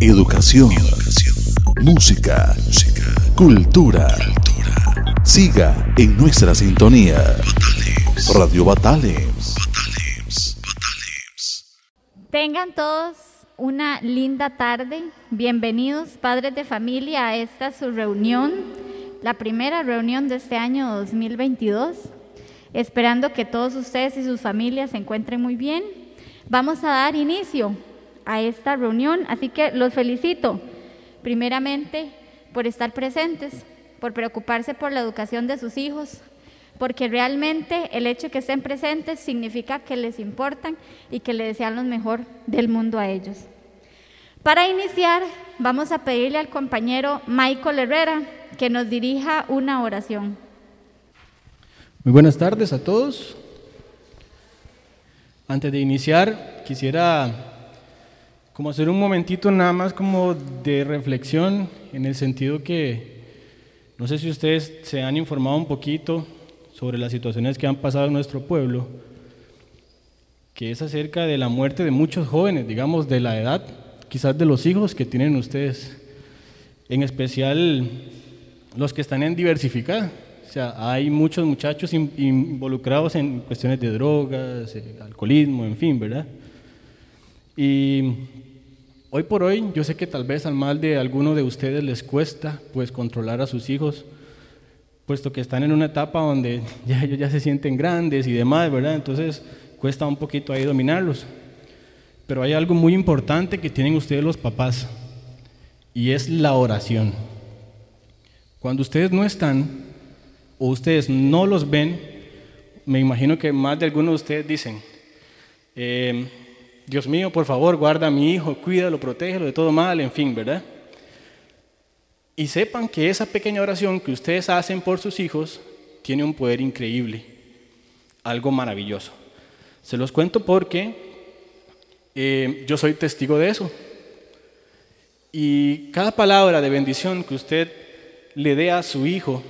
Educación. Música. Cultura. Siga en nuestra sintonía. Radio Batales. Tengan todos una linda tarde. Bienvenidos, padres de familia, a esta su reunión, la primera reunión de este año 2022. Esperando que todos ustedes y sus familias se encuentren muy bien. Vamos a dar inicio a esta reunión, así que los felicito primeramente por estar presentes, por preocuparse por la educación de sus hijos, porque realmente el hecho de que estén presentes significa que les importan y que le desean lo mejor del mundo a ellos. Para iniciar, vamos a pedirle al compañero Michael Herrera que nos dirija una oración. Muy buenas tardes a todos. Antes de iniciar, quisiera como hacer un momentito nada más como de reflexión en el sentido que no sé si ustedes se han informado un poquito sobre las situaciones que han pasado en nuestro pueblo, que es acerca de la muerte de muchos jóvenes, digamos, de la edad, quizás de los hijos que tienen ustedes, en especial los que están en diversificada. O sea, hay muchos muchachos involucrados en cuestiones de drogas, eh, alcoholismo, en fin, ¿verdad? Y hoy por hoy, yo sé que tal vez al mal de alguno de ustedes les cuesta, pues, controlar a sus hijos, puesto que están en una etapa donde ya ellos ya se sienten grandes y demás, ¿verdad? Entonces cuesta un poquito ahí dominarlos. Pero hay algo muy importante que tienen ustedes los papás y es la oración. Cuando ustedes no están o ustedes no los ven, me imagino que más de algunos de ustedes dicen, eh, Dios mío, por favor, guarda a mi hijo, cuídalo, protégelo de todo mal, en fin, ¿verdad? Y sepan que esa pequeña oración que ustedes hacen por sus hijos tiene un poder increíble, algo maravilloso. Se los cuento porque eh, yo soy testigo de eso. Y cada palabra de bendición que usted le dé a su hijo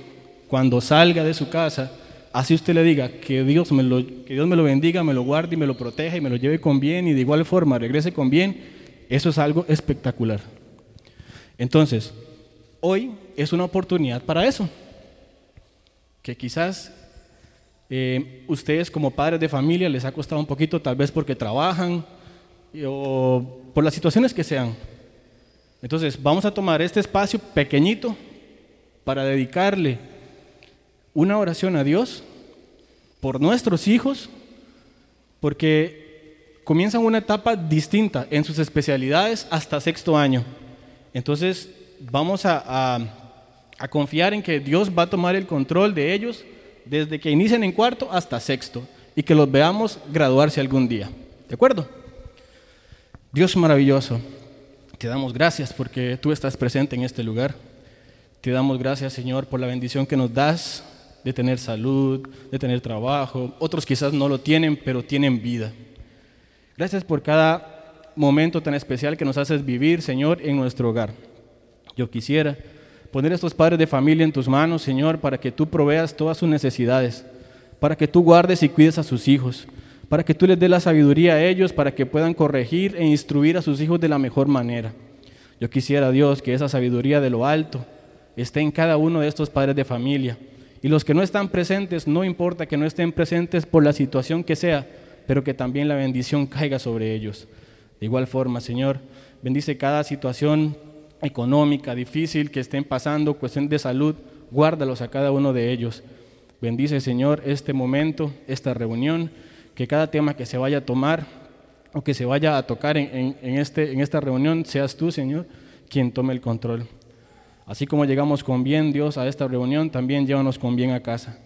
cuando salga de su casa, así usted le diga que Dios, me lo, que Dios me lo bendiga, me lo guarde y me lo proteja y me lo lleve con bien y de igual forma regrese con bien, eso es algo espectacular. Entonces, hoy es una oportunidad para eso. Que quizás eh, ustedes como padres de familia les ha costado un poquito, tal vez porque trabajan o por las situaciones que sean. Entonces, vamos a tomar este espacio pequeñito para dedicarle una oración a Dios por nuestros hijos, porque comienzan una etapa distinta en sus especialidades hasta sexto año. Entonces, vamos a, confiar en que Dios va a tomar el control de ellos desde que inician en cuarto hasta sexto y que los veamos graduarse algún día. ¿De acuerdo? Dios maravilloso, te damos gracias porque tú estás presente en este lugar. Te damos gracias, Señor, por la bendición que nos das de tener salud, de tener trabajo. Otros quizás no lo tienen, pero tienen vida. Gracias por cada momento tan especial que nos haces vivir, Señor, en nuestro hogar. Yo quisiera poner a estos padres de familia en tus manos, Señor, para que tú proveas todas sus necesidades, para que tú guardes y cuides a sus hijos, para que tú les des la sabiduría a ellos, para que puedan corregir e instruir a sus hijos de la mejor manera. Yo quisiera, Dios, que esa sabiduría de lo alto esté en cada uno de estos padres de familia. Y los que no están presentes, no importa que no estén presentes por la situación que sea, pero que también la bendición caiga sobre ellos. De igual forma, Señor, bendice cada situación económica difícil que estén pasando, cuestión de salud, guárdalos a cada uno de ellos. Bendice, Señor, este momento, esta reunión, que cada tema que se vaya a tomar o que se vaya a tocar en, este, en esta reunión, seas tú, Señor, quien tome el control. Así como llegamos con bien, Dios, a esta reunión, también llévanos con bien a casa.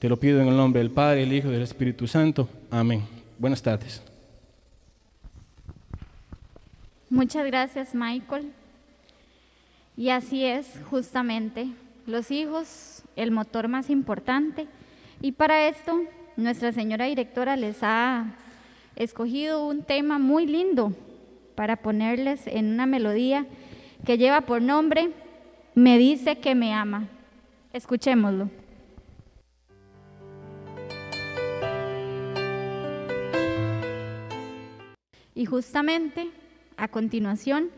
Te lo pido en el nombre del Padre, el Hijo y del Espíritu Santo. Amén. Buenas tardes. Muchas gracias, Michael. Y así es, justamente, los hijos, el motor más importante. Y para esto, nuestra señora directora les ha escogido un tema muy lindo para ponerles en una melodía que lleva por nombre Me dice que me ama. Escuchémoslo. Y justamente, a continuación,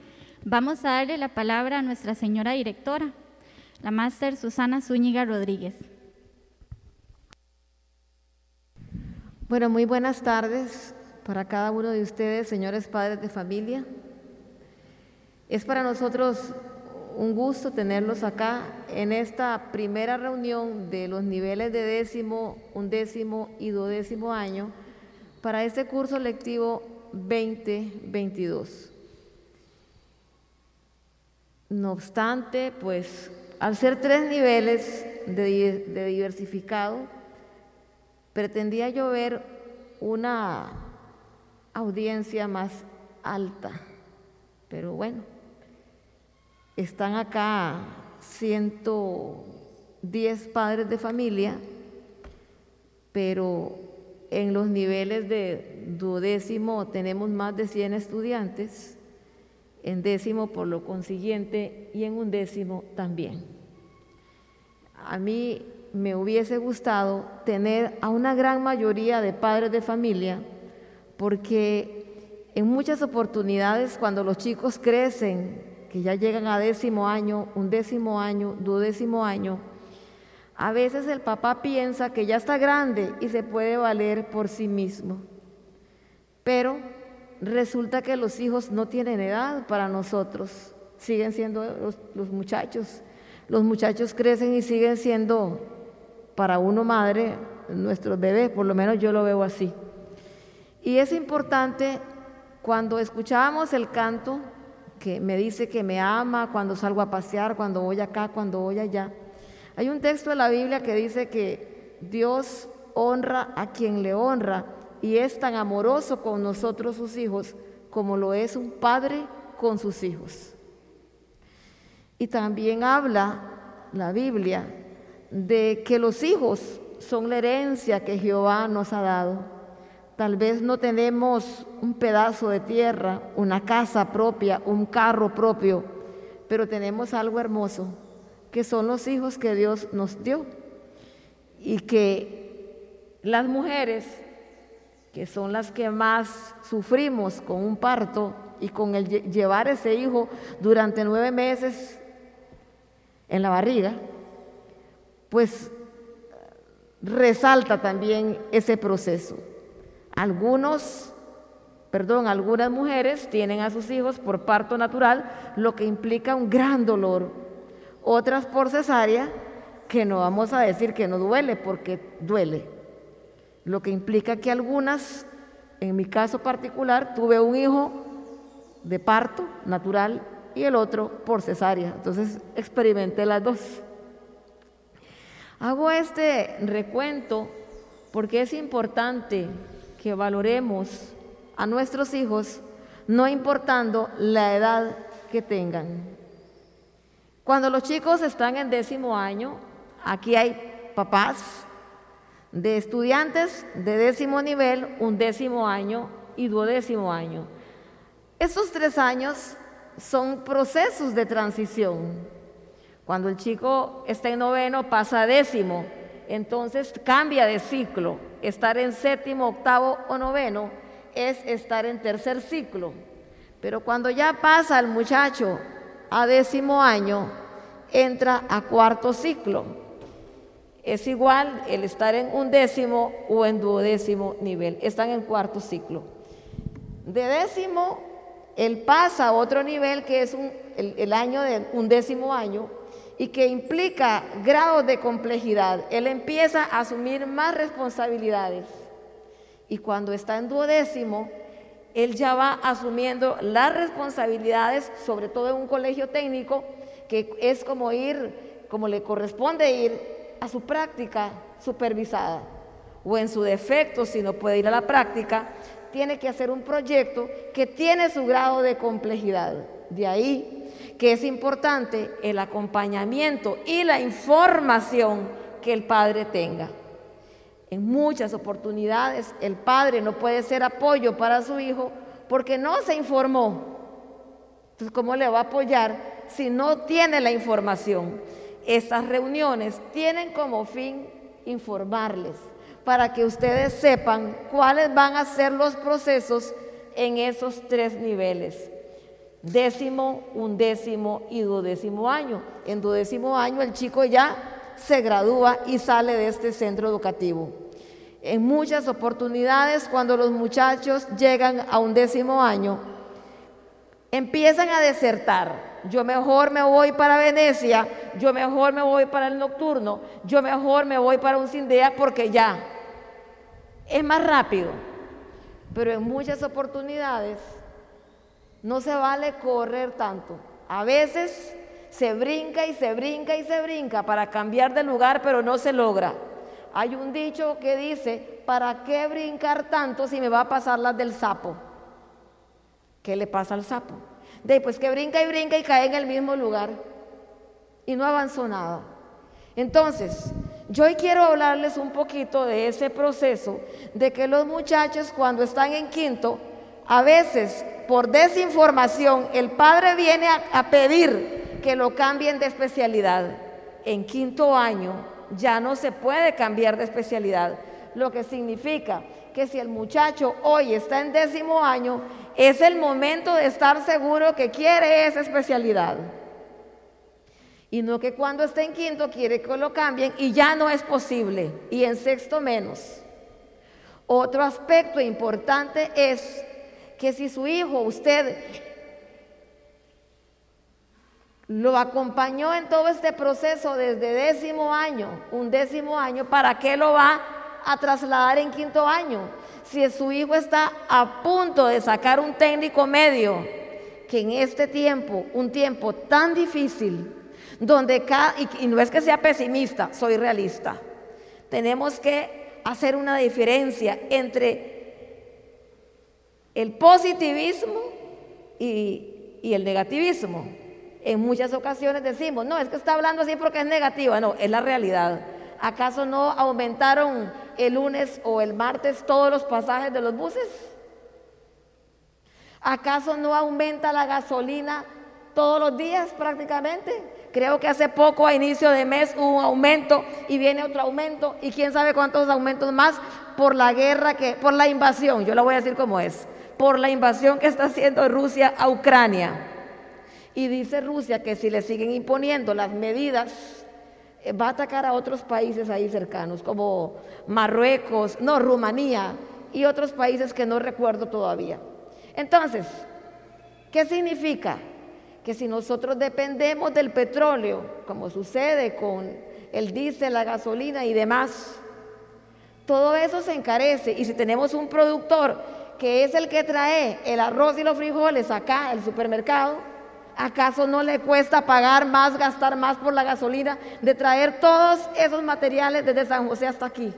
Vamos a darle la palabra a nuestra señora directora, la máster Susana Zúñiga Rodríguez. Bueno, muy buenas tardes para cada uno de ustedes, señores padres de familia. Es para nosotros un gusto tenerlos acá en esta primera reunión de los niveles de décimo, undécimo y duodécimo año para este curso lectivo 2022. No obstante, pues al ser tres niveles de, diversificado, pretendía yo ver una audiencia más alta. Pero bueno, están acá 110 padres de familia, pero en los niveles de duodécimo tenemos más de 100 estudiantes en décimo por lo consiguiente y en un décimo también. A mí me hubiese gustado tener a una gran mayoría de padres de familia porque en muchas oportunidades cuando los chicos crecen, que ya llegan a décimo año, un décimo año, duodécimo año, a veces el papá piensa que ya está grande y se puede valer por sí mismo. Pero resulta que los hijos no tienen edad para nosotros, siguen siendo los, muchachos. Los muchachos crecen y siguen siendo para uno madre nuestros bebés, por lo menos yo lo veo así. Y es importante cuando escuchábamos el canto que me dice que me ama cuando salgo a pasear, cuando voy acá, cuando voy allá. Hay un texto de la Biblia que dice que Dios honra a quien le honra y es tan amoroso con nosotros sus hijos como lo es un padre con sus hijos. Y también habla la Biblia de que los hijos son la herencia que Jehová nos ha dado. Tal vez no tenemos un pedazo de tierra, una casa propia, un carro propio, pero tenemos algo hermoso, que son los hijos que Dios nos dio. Y que las mujeres que son las que más sufrimos con un parto y con el llevar ese hijo durante nueve meses en la barriga, pues resalta también ese proceso. Algunos, perdón, algunas mujeres tienen a sus hijos por parto natural, lo que implica un gran dolor. Otras por cesárea, que no vamos a decir que no duele, porque duele lo que implica que algunas, en mi caso particular, tuve un hijo de parto natural y el otro por cesárea. Entonces experimenté las dos. Hago este recuento porque es importante que valoremos a nuestros hijos no importando la edad que tengan. Cuando los chicos están en décimo año, aquí hay papás de estudiantes de décimo nivel, un décimo año y duodécimo año. Estos tres años son procesos de transición. Cuando el chico está en noveno pasa a décimo, entonces cambia de ciclo. Estar en séptimo, octavo o noveno es estar en tercer ciclo. Pero cuando ya pasa el muchacho a décimo año, entra a cuarto ciclo es igual el estar en un décimo o en duodécimo nivel. Están en cuarto ciclo. De décimo, él pasa a otro nivel que es el, el, año de un décimo año y que implica grados de complejidad. Él empieza a asumir más responsabilidades. Y cuando está en duodécimo, él ya va asumiendo las responsabilidades, sobre todo en un colegio técnico, que es como ir, como le corresponde ir a su práctica supervisada o en su defecto, si no puede ir a la práctica, tiene que hacer un proyecto que tiene su grado de complejidad. De ahí que es importante el acompañamiento y la información que el padre tenga. En muchas oportunidades el padre no puede ser apoyo para su hijo porque no se informó. Entonces, ¿cómo le va a apoyar si no tiene la información? Estas reuniones tienen como fin informarles para que ustedes sepan cuáles van a ser los procesos en esos tres niveles. Décimo, undécimo y duodécimo año. En duodécimo año el chico ya se gradúa y sale de este centro educativo. En muchas oportunidades, cuando los muchachos llegan a un décimo año, empiezan a desertar. Yo mejor me voy para Venecia, yo mejor me voy para el nocturno, yo mejor me voy para un Cindea porque ya es más rápido. Pero en muchas oportunidades no se vale correr tanto. A veces se brinca y se brinca y se brinca para cambiar de lugar, pero no se logra. Hay un dicho que dice, ¿para qué brincar tanto si me va a pasar las del sapo? ¿Qué le pasa al sapo? De pues que brinca y brinca y cae en el mismo lugar y no avanzó nada. Entonces, yo hoy quiero hablarles un poquito de ese proceso de que los muchachos cuando están en quinto, a veces por desinformación, el padre viene a, pedir que lo cambien de especialidad. En quinto año ya no se puede cambiar de especialidad, lo que significa que si el muchacho hoy está en décimo año, es el momento de estar seguro que quiere esa especialidad. Y no que cuando esté en quinto quiere que lo cambien y ya no es posible. Y en sexto menos. Otro aspecto importante es que si su hijo, usted lo acompañó en todo este proceso desde décimo año, un décimo año, ¿para qué lo va a trasladar en quinto año? Si su hijo está a punto de sacar un técnico medio, que en este tiempo, un tiempo tan difícil, donde cada, y, no es que sea pesimista, soy realista, tenemos que hacer una diferencia entre el positivismo y, el negativismo. En muchas ocasiones decimos, no, es que está hablando así porque es negativa, no, es la realidad. ¿Acaso no aumentaron el lunes o el martes todos los pasajes de los buses? ¿Acaso no aumenta la gasolina todos los días prácticamente? Creo que hace poco, a inicio de mes, hubo un aumento y viene otro aumento y quién sabe cuántos aumentos más por la guerra, que, por la invasión, yo lo voy a decir como es, por la invasión que está haciendo Rusia a Ucrania. Y dice Rusia que si le siguen imponiendo las medidas, eh, va a atacar a otros países ahí cercanos, como Marruecos, no, Rumanía y otros países que no recuerdo todavía. Entonces, ¿qué significa? Que si nosotros dependemos del petróleo, como sucede con el diésel, la gasolina y demás, todo eso se encarece. Y si tenemos un productor que es el que trae el arroz y los frijoles acá, el supermercado, ¿acaso no le cuesta pagar más, gastar más por la gasolina de traer todos esos materiales desde San José hasta aquí?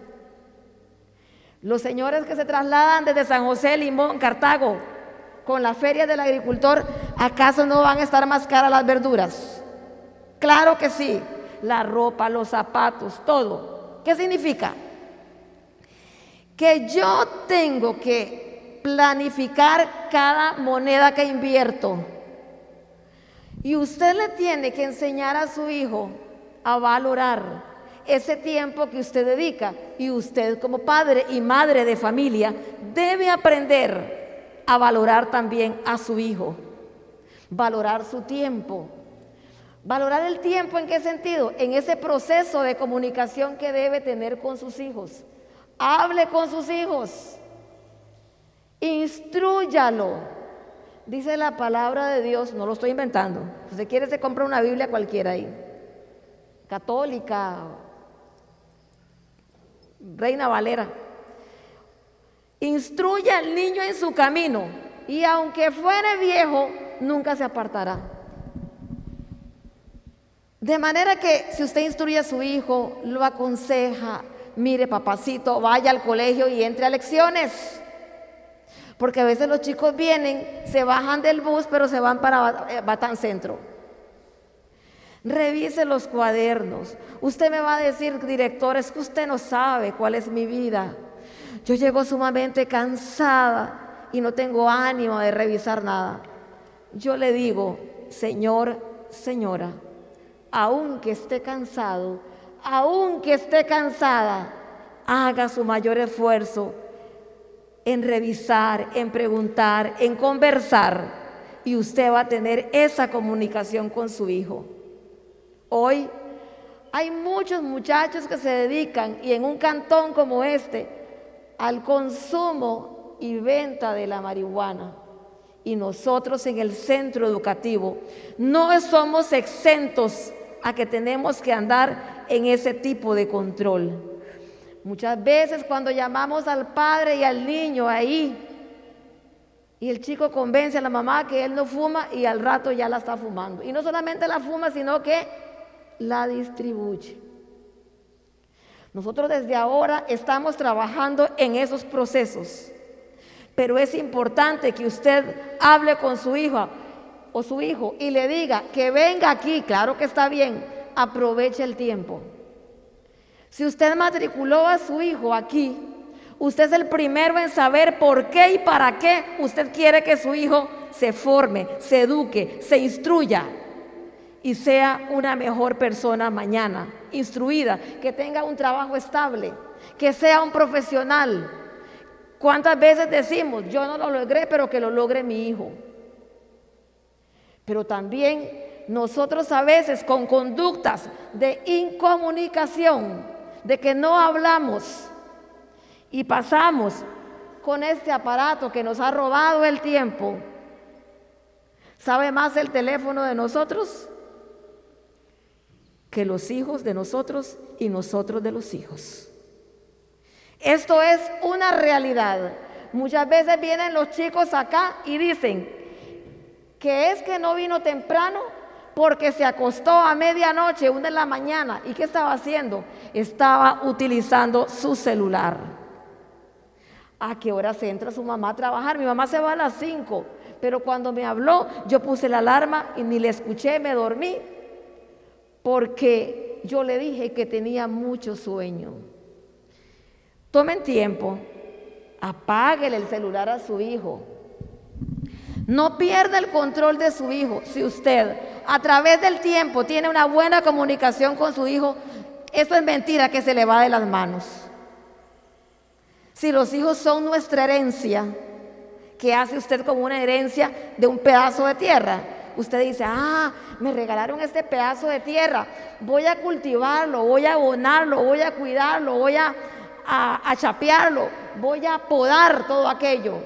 Los señores que se trasladan desde San José, Limón, Cartago, con la feria del agricultor, ¿acaso no van a estar más caras las verduras? Claro que sí, la ropa, los zapatos, todo. ¿Qué significa? Que yo tengo que planificar cada moneda que invierto. Y usted le tiene que enseñar a su hijo a valorar ese tiempo que usted dedica. Y usted como padre y madre de familia debe aprender a valorar también a su hijo. Valorar su tiempo. Valorar el tiempo en qué sentido? En ese proceso de comunicación que debe tener con sus hijos. Hable con sus hijos. Instrúyalo. Dice la palabra de Dios, no lo estoy inventando. Si se quiere, se compra una Biblia cualquiera ahí. Católica, Reina Valera. Instruye al niño en su camino y aunque fuere viejo, nunca se apartará. De manera que si usted instruye a su hijo, lo aconseja, mire papacito, vaya al colegio y entre a lecciones. Porque a veces los chicos vienen, se bajan del bus, pero se van para Batán Centro. Revise los cuadernos. Usted me va a decir, director, es que usted no sabe cuál es mi vida. Yo llego sumamente cansada y no tengo ánimo de revisar nada. Yo le digo, Señor, señora, aunque esté cansado, aunque esté cansada, haga su mayor esfuerzo en revisar, en preguntar, en conversar y usted va a tener esa comunicación con su hijo. Hoy hay muchos muchachos que se dedican, y en un cantón como este, al consumo y venta de la marihuana. Y nosotros en el centro educativo no somos exentos a que tenemos que andar en ese tipo de control. Muchas veces cuando llamamos al padre y al niño ahí, y el chico convence a la mamá que él no fuma y al rato ya la está fumando. Y no solamente la fuma, sino que la distribuye. Nosotros desde ahora estamos trabajando en esos procesos, pero es importante que usted hable con su hija o su hijo y le diga que venga aquí, claro que está bien, aproveche el tiempo. Si usted matriculó a su hijo aquí, usted es el primero en saber por qué y para qué usted quiere que su hijo se forme, se eduque, se instruya y sea una mejor persona mañana, instruida, que tenga un trabajo estable, que sea un profesional. ¿Cuántas veces decimos, yo no lo logré, pero que lo logre mi hijo? Pero también nosotros a veces con conductas de incomunicación, de que no hablamos y pasamos con este aparato que nos ha robado el tiempo, ¿sabe más el teléfono de nosotros? que los hijos de nosotros y nosotros de los hijos. Esto es una realidad. Muchas veces vienen los chicos acá y dicen que es que no vino temprano porque se acostó a medianoche, una de la mañana. ¿Y qué estaba haciendo? Estaba utilizando su celular. ¿A qué hora se entra su mamá a trabajar? Mi mamá se va a las 5, pero cuando me habló, yo puse la alarma y ni le escuché, me dormí porque yo le dije que tenía mucho sueño. Tomen tiempo, apáguele el celular a su hijo. No pierda el control de su hijo. Si usted a través del tiempo tiene una buena comunicación con su hijo, eso es mentira que se le va de las manos. Si los hijos son nuestra herencia, ¿qué hace usted con una herencia de un pedazo de tierra? usted dice, ah, me regalaron este pedazo de tierra, voy a cultivarlo, voy a abonarlo, voy a cuidarlo, voy a, a, chapearlo, voy a podar todo aquello.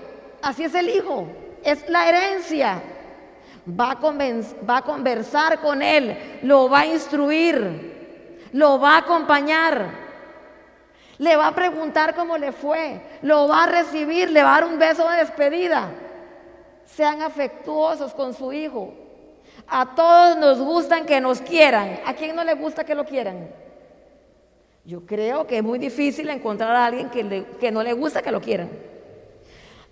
Así es el hijo, es la herencia. Va a, va conversar con él, lo va a instruir, lo va a acompañar. Le va a preguntar cómo le fue, lo va a recibir, le va a dar un beso de despedida. Sean afectuosos con su hijo. A todos nos gustan que nos quieran. ¿A quién no le gusta que lo quieran? Yo creo que es muy difícil encontrar a alguien que, no le gusta que lo quieran.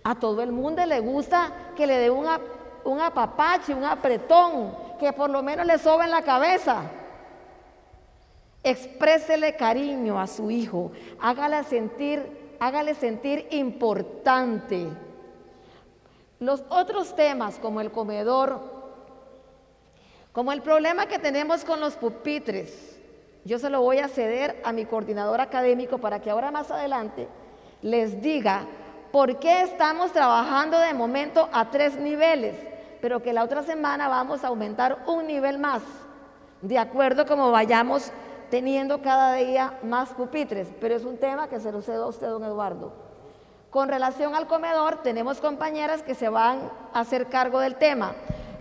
A todo el mundo le gusta que le dé un apapache, un apretón, que por lo menos le sobe en la cabeza. Exprésele cariño a su hijo, hágale sentir, hágale sentir importante. Los otros temas como el comedor, como el problema que tenemos con los pupitres, yo se lo voy a ceder a mi coordinador académico para que ahora más adelante les diga por qué estamos trabajando de momento a tres niveles, pero que la otra semana vamos a aumentar un nivel más, de acuerdo como vayamos teniendo cada día más pupitres, pero es un tema que se lo cedo a usted, don Eduardo. Con relación al comedor, tenemos compañeras que se van a hacer cargo del tema.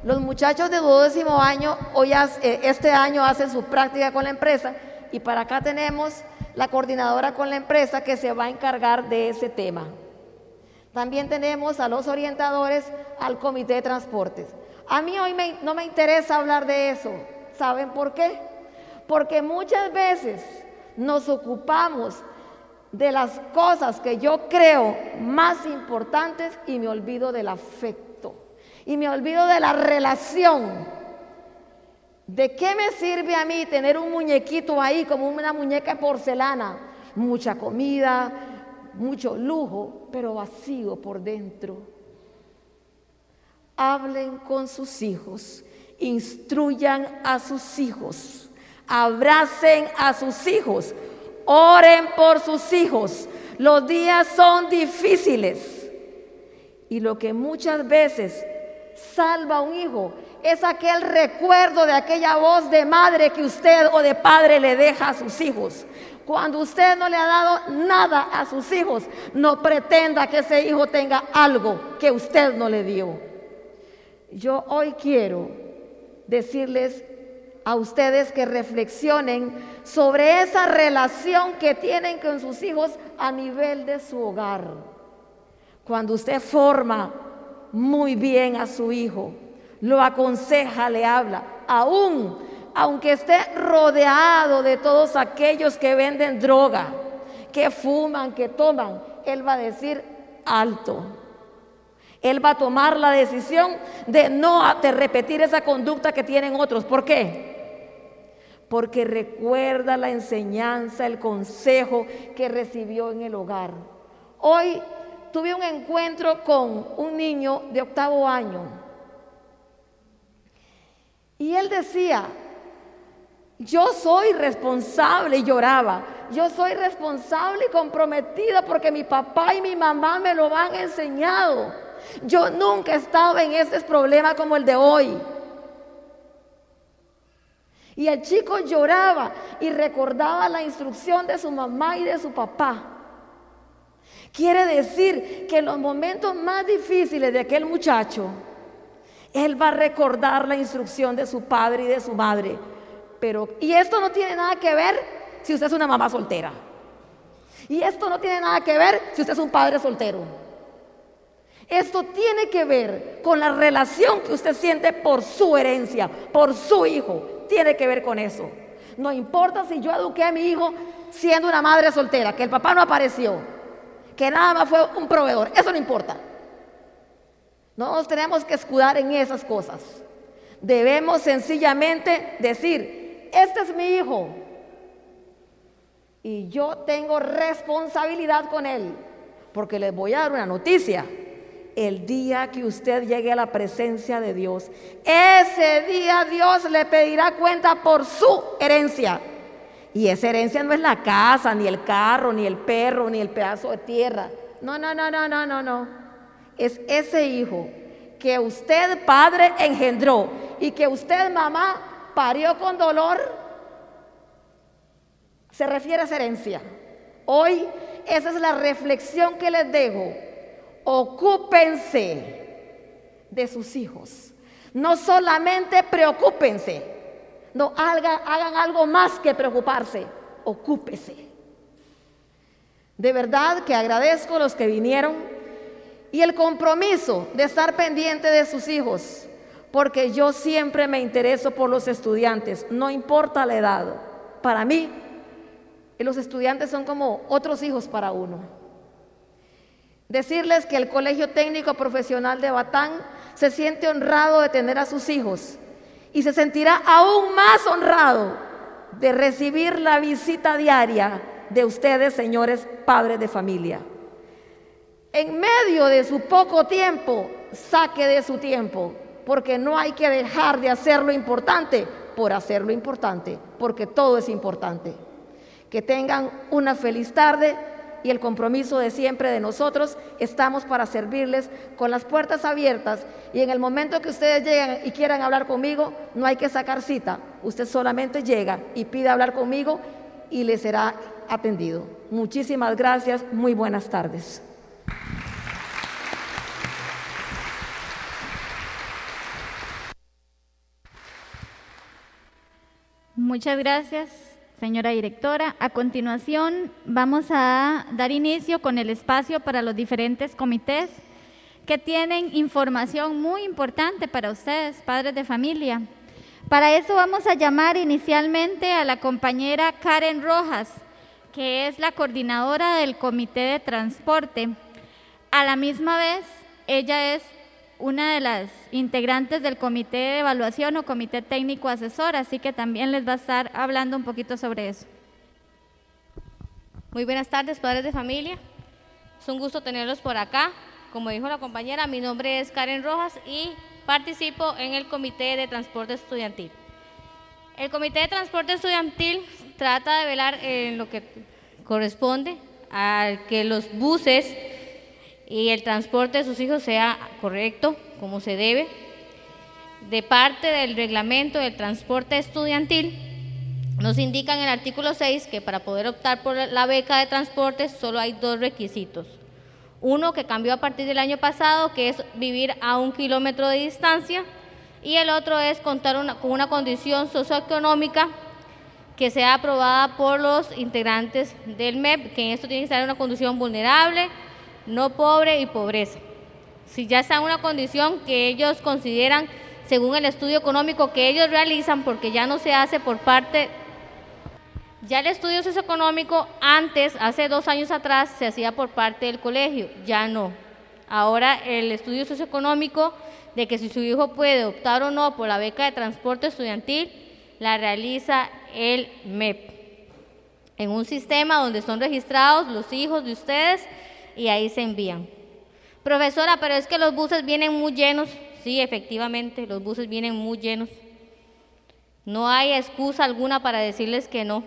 Los muchachos de duodécimo año, hoy eh, este año hacen su práctica con la empresa y para acá tenemos la coordinadora con la empresa que se va a encargar de ese tema. También tenemos a los orientadores al comité de transportes. A mí hoy no me interesa hablar de eso. ¿Saben por qué? Porque muchas veces nos ocupamos de las cosas que yo creo más importantes y me olvido del afecto. Y me olvido de la relación. ¿De qué me sirve a mí tener un muñequito ahí como una muñeca de porcelana? Mucha comida, mucho lujo, pero vacío por dentro. Hablen con sus hijos, instruyan a sus hijos, abracen a sus hijos, Oren por sus hijos. Los días son difíciles. Y lo que muchas veces salva a un hijo es aquel recuerdo de aquella voz de madre que usted o de padre le deja a sus hijos. Cuando usted no le ha dado nada a sus hijos, no pretenda que ese hijo tenga algo que usted no le dio. Yo hoy quiero decirles a ustedes que reflexionen sobre esa relación que tienen con sus hijos a nivel de su hogar. Cuando usted forma muy bien a su hijo, lo aconseja, le habla, aún aunque esté rodeado de todos aquellos que venden droga, que fuman, que toman, él va a decir alto. Él va a tomar la decisión de no repetir esa conducta que tienen otros. ¿Por qué? Porque recuerda la enseñanza, el consejo que recibió en el hogar. Hoy tuve un encuentro con un niño de octavo año y él decía, yo soy responsable y lloraba. Yo soy responsable y comprometida porque mi papá y mi mamá me lo han enseñado. Yo nunca he estado en ese problema como el de hoy. Y el chico lloraba y recordaba la instrucción de su mamá y de su papá. Quiere decir que en los momentos más difíciles de aquel muchacho, él va a recordar la instrucción de su padre y de su madre. Pero, y esto no tiene nada que ver si usted es una mamá soltera. Y esto no tiene nada que ver si usted es un padre soltero. Esto tiene que ver con la relación que usted siente por su herencia, por su hijo. Tiene que ver con eso. No importa si yo eduqué a mi hijo siendo una madre soltera, que el papá no apareció, que nada más fue un proveedor. Eso no importa. No nos tenemos que escudar en esas cosas. Debemos sencillamente decir, este es mi hijo y yo tengo responsabilidad con él, porque les voy a dar una noticia. El día que usted llegue a la presencia de Dios, ese día Dios le pedirá cuenta por su herencia. Y esa herencia no es la casa, ni el carro, ni el perro, ni el pedazo de tierra. No, no, no, no, no, no, no es ese hijo que usted padre engendró y que usted mamá parió con dolor, se refiere a esa herencia. Hoy esa es la reflexión que les dejo. Ocúpense de sus hijos. No solamente preocúpense, no hagan, hagan algo más que preocuparse, ocúpese. De verdad que agradezco a los que vinieron y el compromiso de estar pendiente de sus hijos, porque yo siempre me intereso por los estudiantes, no importa la edad. Para mí, los estudiantes son como otros hijos para uno. Decirles que el Colegio Técnico Profesional de Batán se siente honrado de tener a sus hijos y se sentirá aún más honrado de recibir la visita diaria de ustedes, señores padres de familia en medio de su poco tiempo, saque de su tiempo, porque no hay que dejar de hacer lo importante por hacer lo importante, porque todo es importante. Que tengan una feliz tarde y el compromiso de siempre de nosotros, estamos para servirles con las puertas abiertas y en el momento que ustedes lleguen y quieran hablar conmigo, no hay que sacar cita, usted solamente llega y pide hablar conmigo y le será atendido. Muchísimas gracias, muy buenas tardes. Muchas gracias, señora directora. A continuación, vamos a dar inicio con el espacio para los diferentes comités que tienen información muy importante para ustedes, padres de familia. Para eso vamos a llamar inicialmente a la compañera Karen Rojas, que es la coordinadora del Comité de Transporte. A la misma vez, ella es una de las integrantes del comité de evaluación o comité técnico asesor, así que también les va a estar hablando un poquito sobre eso. Muy buenas tardes, padres de familia. Es un gusto tenerlos por acá. Como dijo la compañera, mi nombre es Karen Rojas y participo en el comité de transporte estudiantil. El comité de transporte estudiantil trata de velar en lo que corresponde a que los buses y el transporte de sus hijos sea correcto, como se debe. de parte del reglamento del transporte estudiantil, nos indica en el artículo 6 que para poder optar por la beca de transporte solo hay dos requisitos. Uno que cambió a partir del año pasado, que es vivir a un kilómetro de distancia, y el otro es contar con una condición socioeconómica que sea aprobada por los integrantes del MEP, que en esto tiene que estar en una condición vulnerable, no pobre y pobreza. Si ya está en una condición que ellos consideran, según el estudio económico que ellos realizan, porque ya no se hace por parte, ya el estudio socioeconómico antes, hace dos años atrás, se hacía por parte del colegio, ya no. Ahora el estudio socioeconómico de que si su hijo puede optar o no por la beca de transporte estudiantil, la realiza el MEP, en un sistema donde son registrados los hijos de ustedes y ahí se envían. Profesora, pero es que los buses vienen muy llenos. Sí, efectivamente, los buses vienen muy llenos. No hay excusa alguna para decirles que no.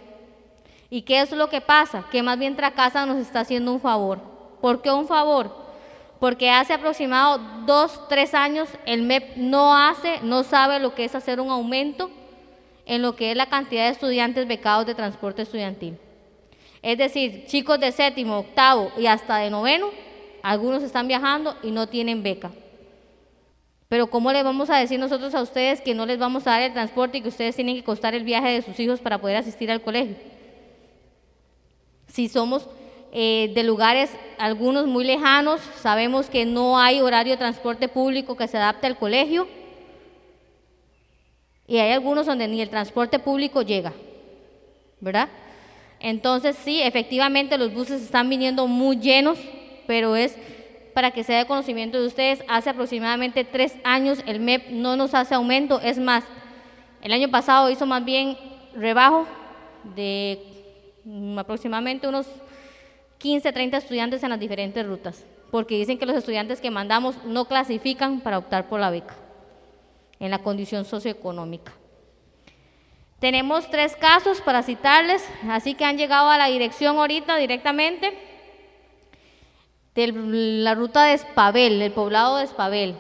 ¿Y qué es lo que pasa? Que más bien Tracasa nos está haciendo un favor. ¿Por qué un favor? Porque hace aproximado dos, tres años el MEP no hace, no sabe lo que es hacer un aumento en lo que es la cantidad de estudiantes becados de transporte estudiantil. Es decir, chicos de séptimo, octavo y hasta de noveno, algunos están viajando y no tienen beca. Pero ¿cómo le vamos a decir nosotros a ustedes que no les vamos a dar el transporte y que ustedes tienen que costar el viaje de sus hijos para poder asistir al colegio? Si somos eh, de lugares, algunos muy lejanos, sabemos que no hay horario de transporte público que se adapte al colegio y hay algunos donde ni el transporte público llega, ¿verdad? Entonces sí, efectivamente los buses están viniendo muy llenos, pero es para que sea de conocimiento de ustedes, hace aproximadamente tres años el MEP no nos hace aumento, es más, el año pasado hizo más bien rebajo de mm, aproximadamente unos 15, 30 estudiantes en las diferentes rutas, porque dicen que los estudiantes que mandamos no clasifican para optar por la beca en la condición socioeconómica. Tenemos tres casos para citarles, así que han llegado a la dirección ahorita directamente de la ruta de Espabel, el poblado de Espabel.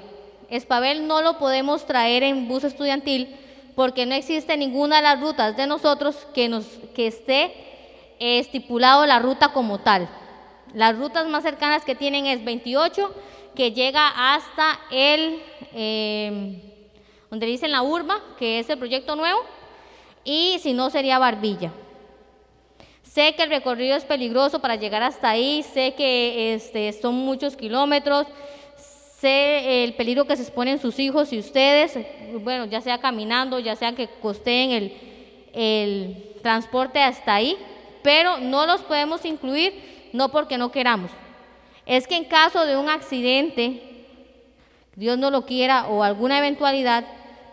Espabel no lo podemos traer en bus estudiantil porque no existe ninguna de las rutas de nosotros que, nos, que esté estipulado la ruta como tal. Las rutas más cercanas que tienen es 28, que llega hasta el, eh, donde dicen la urba, que es el proyecto nuevo, y si no sería Barbilla. Sé que el recorrido es peligroso para llegar hasta ahí, sé que este, son muchos kilómetros, sé el peligro que se exponen sus hijos y ustedes, bueno, ya sea caminando, ya sea que costeen el, el transporte hasta ahí, pero no los podemos incluir no porque no queramos. Es que en caso de un accidente, Dios no lo quiera, o alguna eventualidad,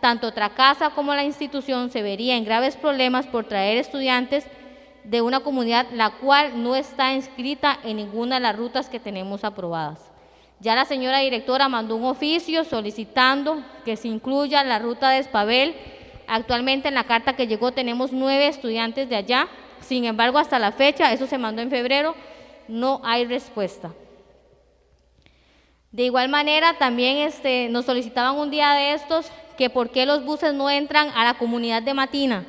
tanto otra casa como la institución se vería en graves problemas por traer estudiantes de una comunidad la cual no está inscrita en ninguna de las rutas que tenemos aprobadas. Ya la señora directora mandó un oficio solicitando que se incluya la ruta de Espabel. Actualmente en la carta que llegó tenemos nueve estudiantes de allá. Sin embargo, hasta la fecha, eso se mandó en febrero, no hay respuesta. De igual manera, también este, nos solicitaban un día de estos que por qué los buses no entran a la comunidad de Matina.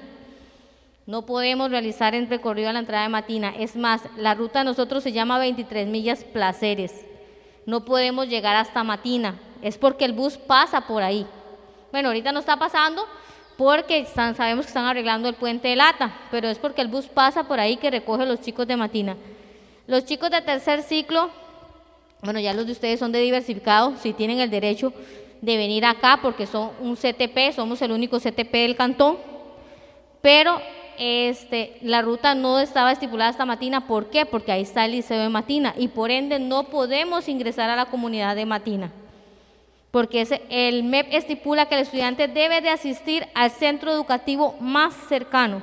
No podemos realizar el recorrido a la entrada de Matina. Es más, la ruta de nosotros se llama 23 millas placeres. No podemos llegar hasta Matina. Es porque el bus pasa por ahí. Bueno, ahorita no está pasando porque sabemos que están arreglando el puente de lata, pero es porque el bus pasa por ahí que recoge a los chicos de Matina. Los chicos de tercer ciclo, bueno, ya los de ustedes son de diversificado, si tienen el derecho de venir acá porque son un CTP, somos el único CTP del cantón, pero este, la ruta no estaba estipulada hasta Matina, ¿por qué? Porque ahí está el liceo de Matina y por ende no podemos ingresar a la comunidad de Matina, porque el MEP estipula que el estudiante debe de asistir al centro educativo más cercano.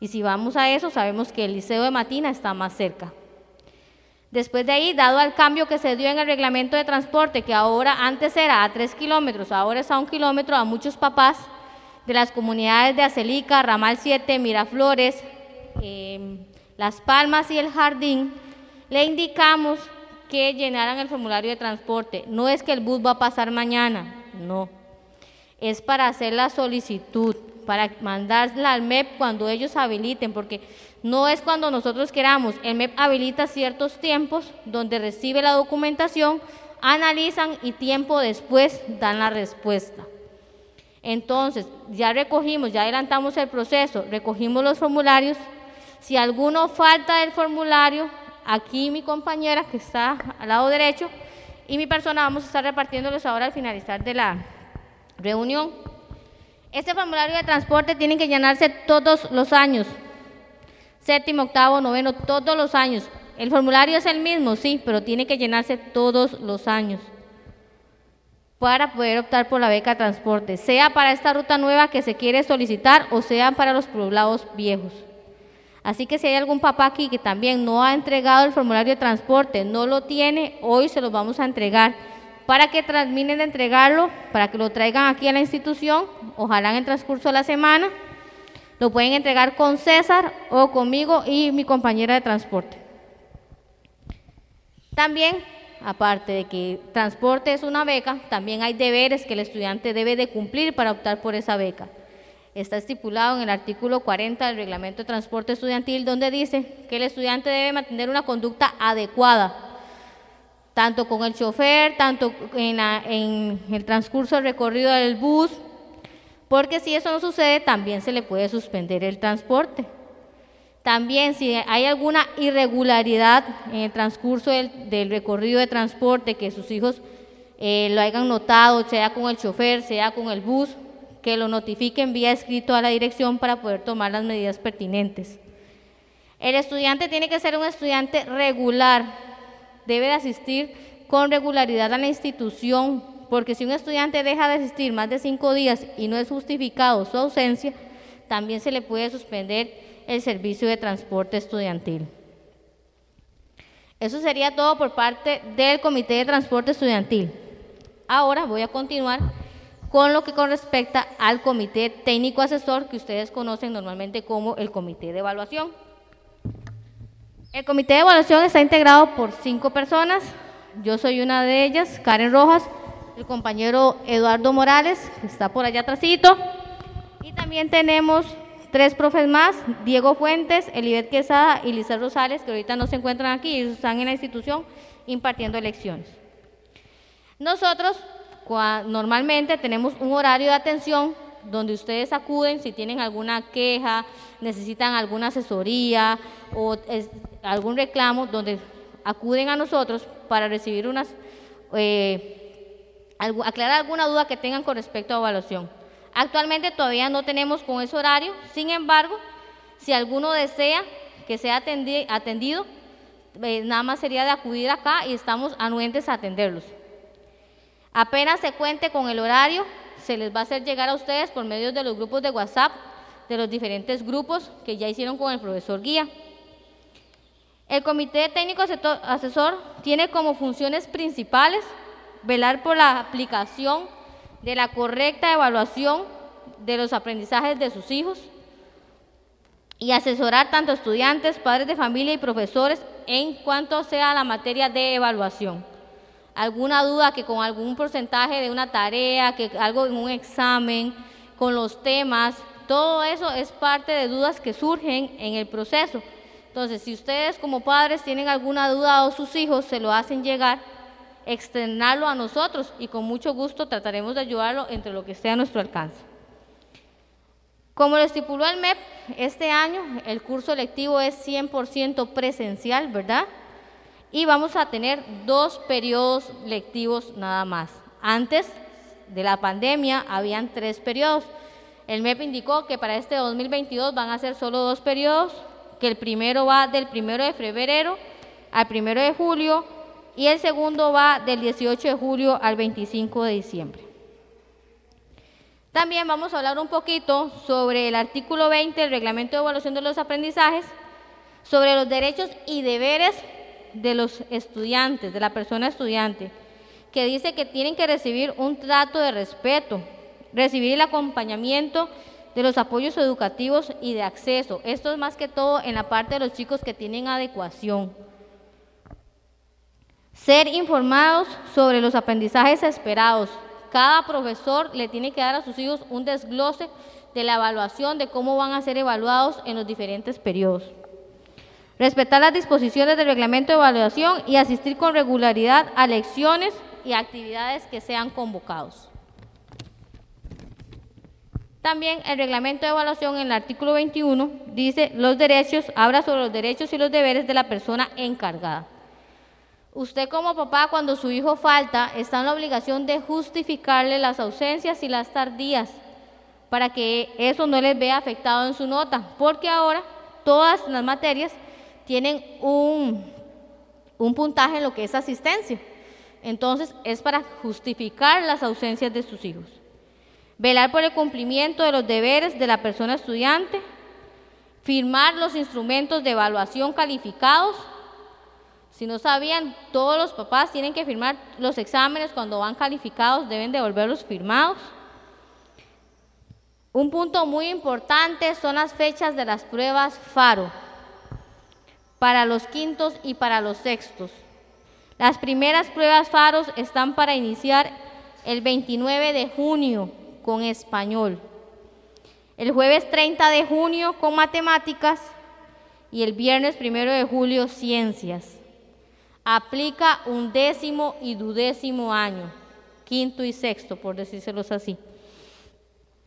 Y si vamos a eso, sabemos que el liceo de Matina está más cerca. Después de ahí, dado al cambio que se dio en el reglamento de transporte, que ahora antes era a tres kilómetros, ahora es a un kilómetro, a muchos papás de las comunidades de Acelica, Ramal 7, Miraflores, em, Las Palmas y El Jardín, le indicamos que llenaran el formulario de transporte. No es que el bus va a pasar mañana, no. Es para hacer la solicitud, para mandarla al MEP cuando ellos habiliten, porque no es cuando nosotros queramos. El MEP habilita ciertos tiempos donde recibe la documentación, analizan y tiempo después dan la respuesta. Entonces, ya recogimos, ya adelantamos el proceso, recogimos los formularios. Si alguno falta del formulario, aquí mi compañera que está al lado derecho y mi persona vamos a estar repartiéndolos ahora al finalizar de la reunión. Este formulario de transporte tiene que llenarse todos los años, séptimo, octavo, noveno, todos los años. El formulario es el mismo, sí, pero tiene que llenarse todos los años para poder optar por la beca de transporte, sea para esta ruta nueva que se quiere solicitar o sea para los poblados viejos. Así que si hay algún papá aquí que también no ha entregado el formulario de transporte, no lo tiene, hoy se lo vamos a entregar para que terminen de entregarlo, para que lo traigan aquí a la institución, ojalá en el transcurso de la semana. Lo pueden entregar con César o conmigo y mi compañera de transporte. También aparte de que transporte es una beca, también hay deberes que el estudiante debe de cumplir para optar por esa beca. Está estipulado en el artículo 40 del Reglamento de Transporte Estudiantil, donde dice que el estudiante debe mantener una conducta adecuada, tanto con el chofer, tanto en, el transcurso del recorrido del bus, porque si eso no sucede, también se le puede suspender el transporte. También si hay alguna irregularidad en el transcurso del, recorrido de transporte que sus hijos eh, lo hayan notado, sea con el chofer, sea con el bus, que lo notifiquen vía escrito a la dirección para poder tomar las medidas pertinentes. El estudiante tiene que ser un estudiante regular, debe de asistir con regularidad a la institución, porque si un estudiante deja de asistir más de cinco días y no es justificado su ausencia, también se le puede suspender el servicio de transporte estudiantil. Eso sería todo por parte del Comité de Transporte Estudiantil. Ahora voy a continuar con lo que con respecto al Comité Técnico Asesor, que ustedes conocen normalmente como el Comité de Evaluación. El Comité de Evaluación está integrado por cinco personas. Yo soy una de ellas, Karen Rojas, el compañero Eduardo Morales, que está por allá atrásito, y también tenemos tres profes más, Diego Fuentes, Elibet Quesada y Lisa Rosales, que ahorita no se encuentran aquí, ellos están en la institución impartiendo lecciones. Nosotros normalmente tenemos un horario de atención donde ustedes acuden si tienen alguna queja, necesitan alguna asesoría o algún reclamo, donde acuden a nosotros para recibir unas, eh, aclarar alguna duda que tengan con respecto a evaluación. Actualmente todavía no tenemos con ese horario, sin embargo, si alguno desea que sea atendido, eh, nada más sería de acudir acá y estamos anuentes a atenderlos. Apenas se cuente con el horario, se les va a hacer llegar a ustedes por medio de los grupos de WhatsApp, de los diferentes grupos que ya hicieron con el profesor guía. El Comité Técnico Asesor tiene como funciones principales velar por la aplicación de la correcta evaluación de los aprendizajes de sus hijos y asesorar tanto estudiantes, padres de familia y profesores en cuanto sea la materia de evaluación. Alguna duda que con algún porcentaje de una tarea, que algo en un examen, con los temas, todo eso es parte de dudas que surgen en el proceso. Entonces, si ustedes como padres tienen alguna duda o sus hijos se lo hacen llegar, externarlo a nosotros y con mucho gusto trataremos de ayudarlo entre lo que esté a nuestro alcance. Como lo estipuló el MEP, este año el curso lectivo es 100% presencial, ¿verdad? Y vamos a tener dos periodos lectivos nada más. Antes de la pandemia habían tres periodos. El MEP indicó que para este 2022 van a ser solo dos periodos, que el primero va del primero de febrero al primero de julio y el segundo va del 18 de julio al 25 de diciembre. También vamos a hablar un poquito sobre el artículo 20 del Reglamento de Evaluación de los Aprendizajes, sobre los derechos y deberes de los estudiantes, de la persona estudiante, que dice que tienen que recibir un trato de respeto, recibir el acompañamiento de los apoyos educativos y de acceso. Esto es más que todo en la parte de los chicos que tienen adecuación Ser informados sobre los aprendizajes esperados. Cada profesor le tiene que dar a sus hijos un desglose de la evaluación de cómo van a ser evaluados en los diferentes periodos. Respetar las disposiciones del reglamento de evaluación y asistir con regularidad a lecciones y actividades que sean convocados. También el reglamento de evaluación en el artículo 21 dice los derechos, habla sobre los derechos y los deberes de la persona encargada. Usted como papá cuando su hijo falta está en la obligación de justificarle las ausencias y las tardías para que eso no les vea afectado en su nota, porque ahora todas las materias tienen un, un puntaje en lo que es asistencia. Entonces es para justificar las ausencias de sus hijos. Velar por el cumplimiento de los deberes de la persona estudiante. Firmar los instrumentos de evaluación calificados. Si no sabían, todos los papás tienen que firmar los exámenes cuando van calificados, deben devolverlos firmados. Un punto muy importante son las fechas de las pruebas FARO para los quintos y para los sextos. Las primeras pruebas FAROS están para iniciar el 29 de junio con español, el jueves 30 de junio con matemáticas y el viernes 1 de julio ciencias. Aplica un décimo y dudécimo año, quinto y sexto, por decírselos así.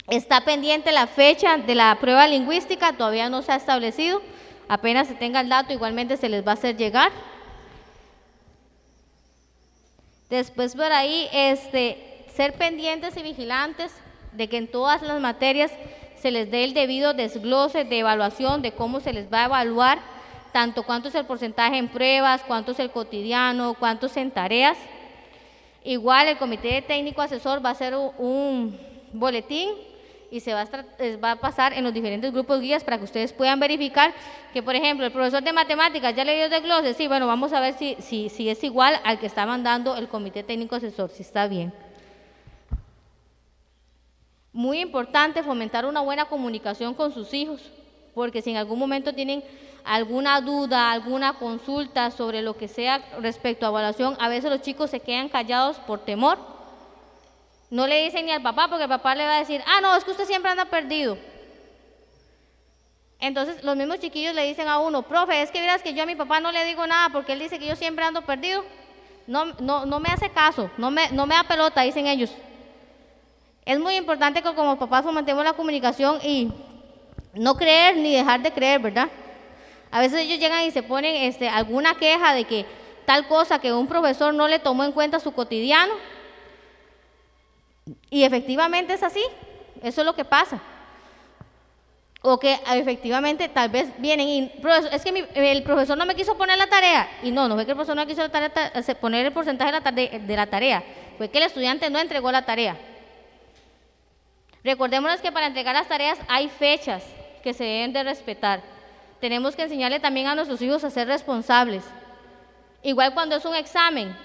Está pendiente la fecha de la prueba lingüística, todavía no se ha establecido. Apenas se tenga el dato, igualmente se les va a hacer llegar. Después por ahí, este, ser pendientes y vigilantes de que en todas las materias se les dé el debido desglose de evaluación de cómo se les va a evaluar, tanto cuánto es el porcentaje en pruebas, cuánto es el cotidiano, cuánto es en tareas. Igual el comité técnico asesor va a hacer un boletín y se va a, va a pasar en los diferentes grupos guías para que ustedes puedan verificar que, por ejemplo, el profesor de matemáticas ya le dio desglose, sí, bueno, vamos a ver si, si, si es igual al que está mandando el comité técnico asesor, si está bien. Muy importante fomentar una buena comunicación con sus hijos, porque si en algún momento tienen alguna duda, alguna consulta sobre lo que sea respecto a evaluación, a veces los chicos se quedan callados por temor no le dicen ni al papá porque el papá le va a decir, ah, no, es que usted siempre anda perdido. Entonces los mismos chiquillos le dicen a uno, profe, es que miras que yo a mi papá no le digo nada porque él dice que yo siempre ando perdido. No, no, no me hace caso, no me, no me da pelota, dicen ellos. Es muy importante que como papás fomentemos la comunicación y no creer ni dejar de creer, ¿verdad? A veces ellos llegan y se ponen este, alguna queja de que tal cosa que un profesor no le tomó en cuenta su cotidiano y efectivamente es así, eso es lo que pasa. O que efectivamente tal vez vienen y, es que el profesor no me quiso poner la tarea. Y no, no fue que el profesor no quiso poner el porcentaje la, de la tarea, fue que el estudiante no entregó la tarea. Recordémonos que para entregar las tareas hay fechas que se deben de respetar. Tenemos que enseñarle también a nuestros hijos a ser responsables. Igual cuando es un examen,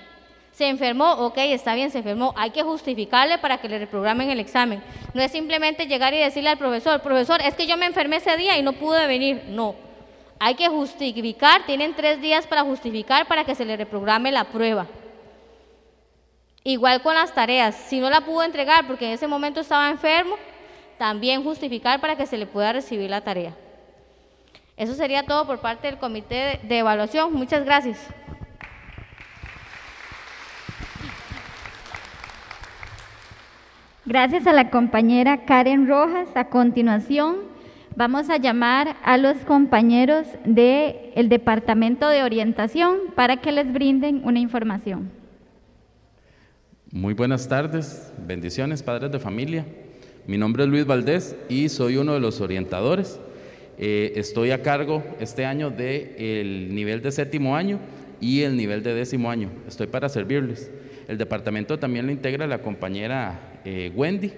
se enfermó, ok, está bien, se enfermó. Hay que justificarle para que le reprogramen el examen. No es simplemente llegar y decirle al profesor, profesor, es que yo me enfermé ese día y no pude venir. No. Hay que justificar, tienen tres días para justificar para que se le reprograme la prueba. Igual con las tareas, si no la pudo entregar porque en ese momento estaba enfermo, también justificar para que se le pueda recibir la tarea. Eso sería todo por parte del comité de evaluación. Muchas gracias. Gracias a la compañera Karen Rojas. A continuación, vamos a llamar a los compañeros del Departamento de Orientación para que les brinden una información. Muy buenas tardes, bendiciones, padres de familia. Mi nombre es Luis Valdés y soy uno de los orientadores. Eh, estoy a cargo este año del nivel de séptimo año y el nivel de décimo año. Estoy para servirles. El departamento también lo integra la compañera eh, Wendy,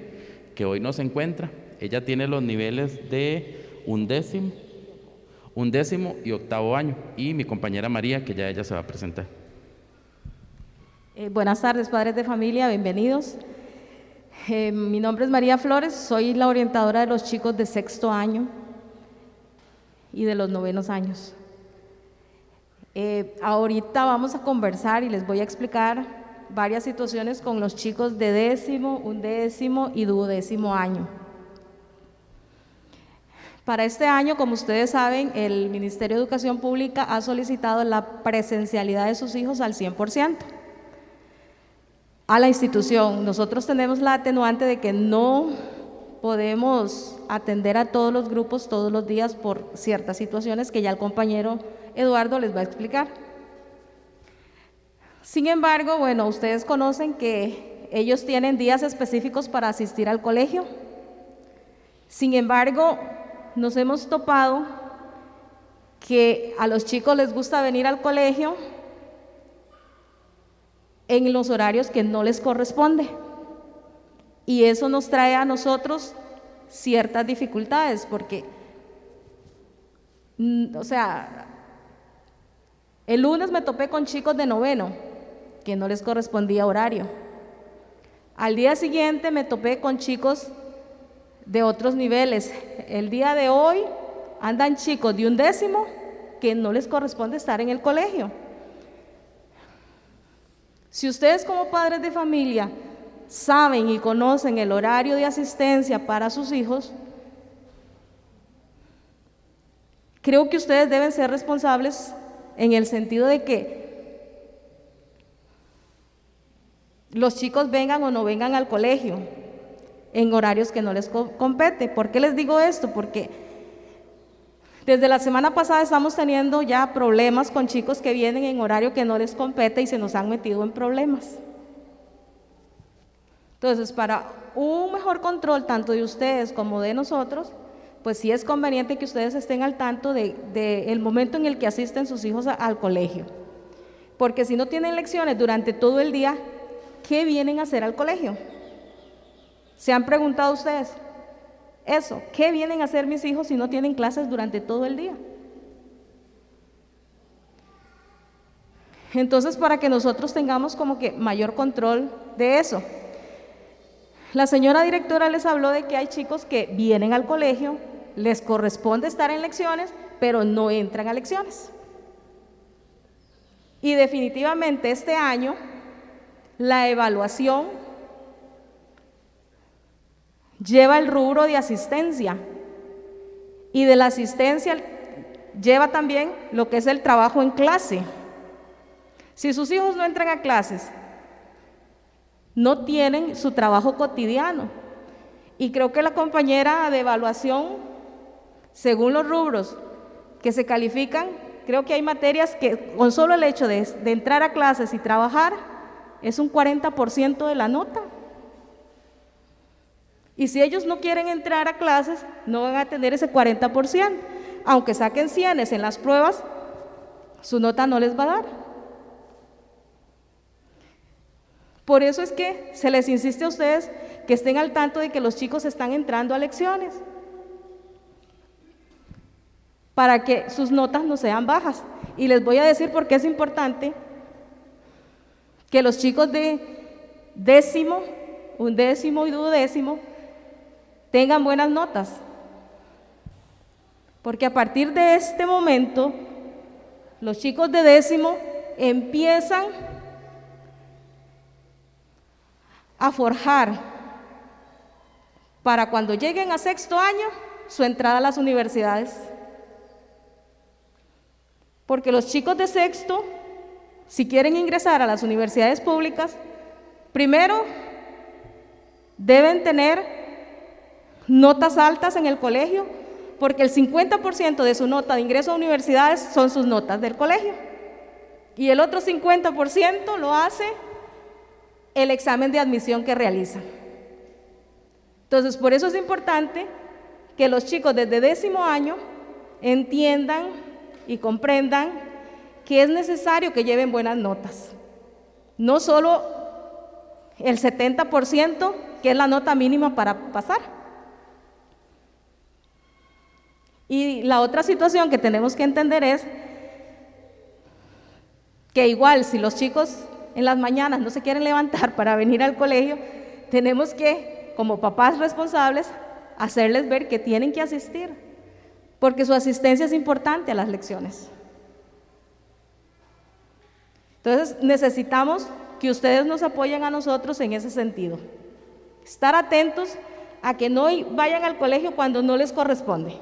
que hoy no se encuentra. Ella tiene los niveles de un décimo, un décimo y octavo año. Y mi compañera María, que ya ella se va a presentar. Eh, buenas tardes, padres de familia, bienvenidos. Eh, mi nombre es María Flores, soy la orientadora de los chicos de sexto año y de los novenos años. Eh, ahorita vamos a conversar y les voy a explicar varias situaciones con los chicos de décimo, undécimo y duodécimo año. Para este año, como ustedes saben, el Ministerio de Educación Pública ha solicitado la presencialidad de sus hijos al 100% a la institución. Nosotros tenemos la atenuante de que no podemos atender a todos los grupos todos los días por ciertas situaciones que ya el compañero Eduardo les va a explicar. Sin embargo, bueno, ustedes conocen que ellos tienen días específicos para asistir al colegio. Sin embargo, nos hemos topado que a los chicos les gusta venir al colegio en los horarios que no les corresponde. Y eso nos trae a nosotros ciertas dificultades, porque, mm, o sea, el lunes me topé con chicos de noveno, que no les correspondía horario. Al día siguiente me topé con chicos de otros niveles. El día de hoy andan chicos de un décimo que no les corresponde estar en el colegio. Si ustedes como padres de familia saben y conocen el horario de asistencia para sus hijos, creo que ustedes deben ser responsables en el sentido de que los chicos vengan o no vengan al colegio en horarios que no les compete. ¿Por qué les digo esto? Porque desde la semana pasada estamos teniendo ya problemas con chicos que vienen en horario que no les compete y se nos han metido en problemas. Entonces, para un mejor control tanto de ustedes como de nosotros, pues sí es conveniente que ustedes estén al tanto del de, el momento en el que asisten sus hijos al colegio. Porque si no tienen lecciones durante todo el día, ¿qué vienen a hacer al colegio? ¿Se han preguntado ustedes eso? ¿Qué vienen a hacer mis hijos si no tienen clases durante todo el día? Entonces, para que nosotros tengamos como que mayor control de eso. La señora directora les habló de que hay chicos que vienen al colegio, les corresponde estar en lecciones, pero no entran a lecciones. Y definitivamente este año la evaluación lleva el rubro de asistencia y de la asistencia lleva también lo que es el trabajo en clase. Si sus hijos no entran a clases, no tienen su trabajo cotidiano. Y creo que la compañera de evaluación, según los rubros que se califican, creo que hay materias que con solo el hecho de, entrar a clases y trabajar es un 40% de la nota. Y si ellos no quieren entrar a clases, no van a tener ese 40%. Aunque saquen 100 en las pruebas, su nota no les va a dar. Por eso es que se les insiste a ustedes que estén al tanto de que los chicos están entrando a lecciones para que sus notas no sean bajas. Y les voy a decir por qué es importante que los chicos de décimo, undécimo y duodécimo tengan buenas notas. Porque a partir de este momento, los chicos de décimo empiezan a forjar para cuando lleguen a sexto año su entrada a las universidades. Porque los chicos de sexto, si quieren ingresar a las universidades públicas, primero deben tener notas altas en el colegio, porque el 50% de su nota de ingreso a universidades son sus notas del colegio. Y el otro 50% lo hace el examen de admisión que realizan. Entonces, por eso es importante que los chicos desde décimo año entiendan y comprendan que es necesario que lleven buenas notas. No solo el 70%, que es la nota mínima para pasar. Y la otra situación que tenemos que entender es que igual si los chicos en las mañanas no se quieren levantar para venir al colegio, tenemos que, como papás responsables, hacerles ver que tienen que asistir, porque su asistencia es importante a las lecciones. Entonces necesitamos que ustedes nos apoyen a nosotros en ese sentido. Estar atentos a que no vayan al colegio cuando no les corresponde.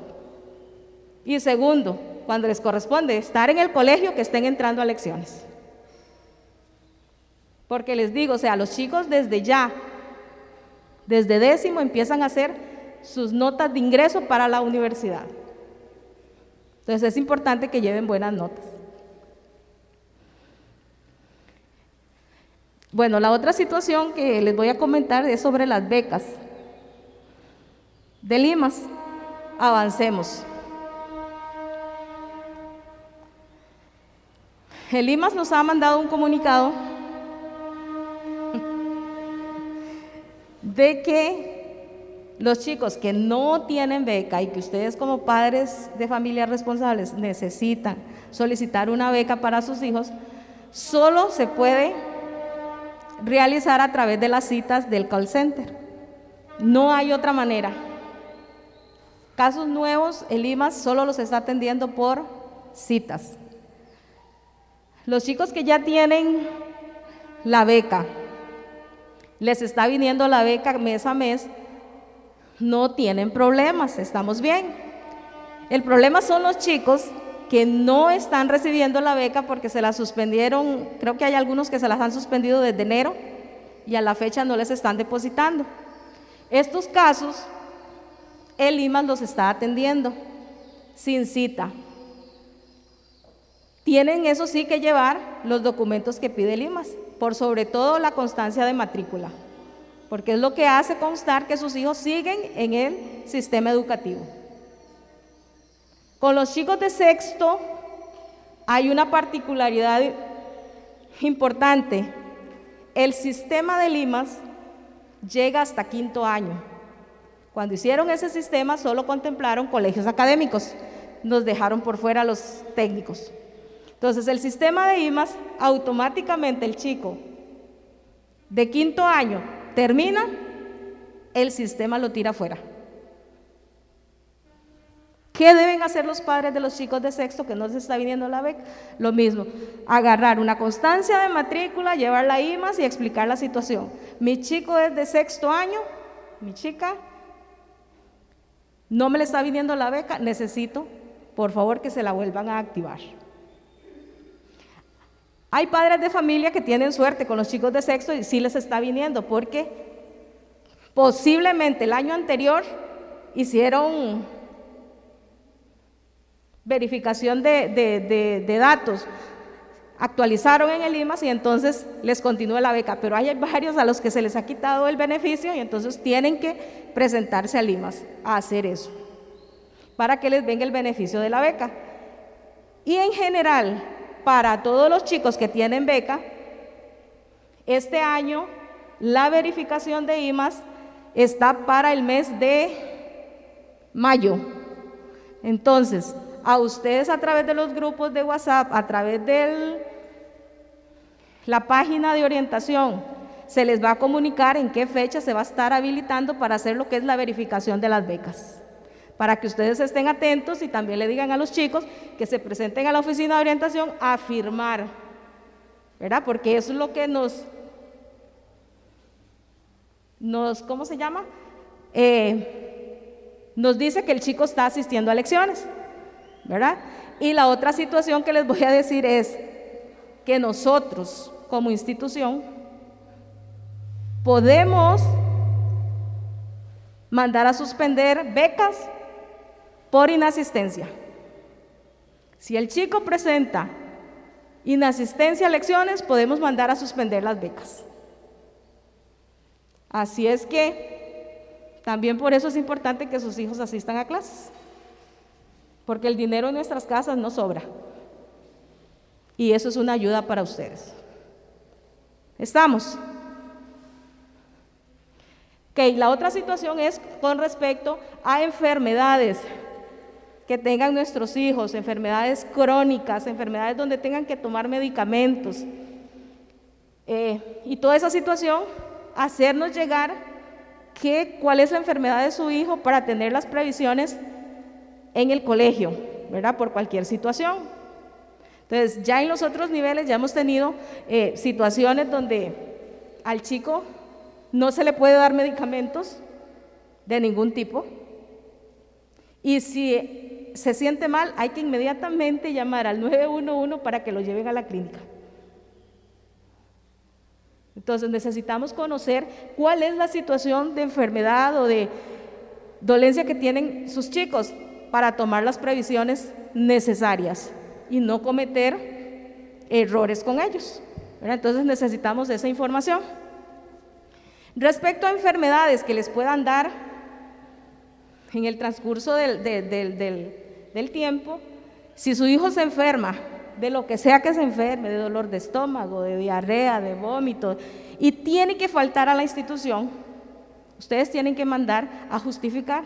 Y segundo, cuando les corresponde estar en el colegio, que estén entrando a lecciones. Porque les digo, o sea, los chicos desde ya, desde décimo, empiezan a hacer sus notas de ingreso para la universidad. Entonces es importante que lleven buenas notas. Bueno, la otra situación que les voy a comentar es sobre las becas de Limas. Avancemos. El Limas nos ha mandado un comunicado de que los chicos que no tienen beca y que ustedes como padres de familias responsables necesitan solicitar una beca para sus hijos, solo se puede realizar a través de las citas del call center. No hay otra manera. Casos nuevos, el IMAS solo los está atendiendo por citas. Los chicos que ya tienen la beca, les está viniendo la beca mes a mes, no tienen problemas, estamos bien. El problema son los chicos que no están recibiendo la beca porque se la suspendieron, creo que hay algunos que se las han suspendido desde enero y a la fecha no les están depositando. Estos casos, el IMAS los está atendiendo sin cita. Tienen eso sí que llevar los documentos que pide el IMAS, por sobre todo la constancia de matrícula, porque es lo que hace constar que sus hijos siguen en el sistema educativo. Con los chicos de sexto hay una particularidad importante. El sistema de Limas llega hasta quinto año. Cuando hicieron ese sistema solo contemplaron colegios académicos, nos dejaron por fuera los técnicos. Entonces el sistema de IMAS, automáticamente el chico de quinto año termina, el sistema lo tira fuera. ¿Qué deben hacer los padres de los chicos de sexto que no les está viniendo la beca? Lo mismo, agarrar una constancia de matrícula, llevarla a IMAS y explicar la situación. Mi chico es de sexto año, mi chica no me le está viniendo la beca, necesito, por favor, que se la vuelvan a activar. Hay padres de familia que tienen suerte con los chicos de sexto y sí les está viniendo porque posiblemente el año anterior hicieron verificación de, datos, actualizaron en el IMAS y entonces les continúa la beca, pero hay varios a los que se les ha quitado el beneficio y entonces tienen que presentarse al IMAS a hacer eso, para que les venga el beneficio de la beca. Y en general, para todos los chicos que tienen beca, este año la verificación de IMAS está para el mes de mayo. Entonces, a ustedes a través de los grupos de WhatsApp, a través de la página de orientación, se les va a comunicar en qué fecha se va a estar habilitando para hacer lo que es la verificación de las becas. Para que ustedes estén atentos y también le digan a los chicos que se presenten a la oficina de orientación a firmar, ¿verdad? Porque eso es lo que nos, nos ¿cómo se llama? Eh, nos dice que el chico está asistiendo a lecciones. ¿verdad? Y la otra situación que les voy a decir es que nosotros como institución podemos mandar a suspender becas por inasistencia. Si el chico presenta inasistencia a lecciones, podemos mandar a suspender las becas. Así es que también por eso es importante que sus hijos asistan a clases porque el dinero en nuestras casas no sobra. Y eso es una ayuda para ustedes. ¿Estamos? Ok, la otra situación es con respecto a enfermedades que tengan nuestros hijos, enfermedades crónicas, enfermedades donde tengan que tomar medicamentos. Eh, y toda esa situación, hacernos llegar que, cuál es la enfermedad de su hijo para tener las previsiones en el colegio, ¿verdad? Por cualquier situación. Entonces, ya en los otros niveles ya hemos tenido eh, situaciones donde al chico no se le puede dar medicamentos de ningún tipo. Y si se siente mal, hay que inmediatamente llamar al 911 para que lo lleven a la clínica. Entonces necesitamos conocer cuál es la situación de enfermedad o de dolencia que tienen sus chicos para tomar las previsiones necesarias y no cometer errores con ellos. Entonces necesitamos esa información. Respecto a enfermedades que les puedan dar en el transcurso del, tiempo, si su hijo se enferma, de lo que sea que se enferme, de dolor de estómago, de diarrea, de vómito, y tiene que faltar a la institución, ustedes tienen que mandar a justificar.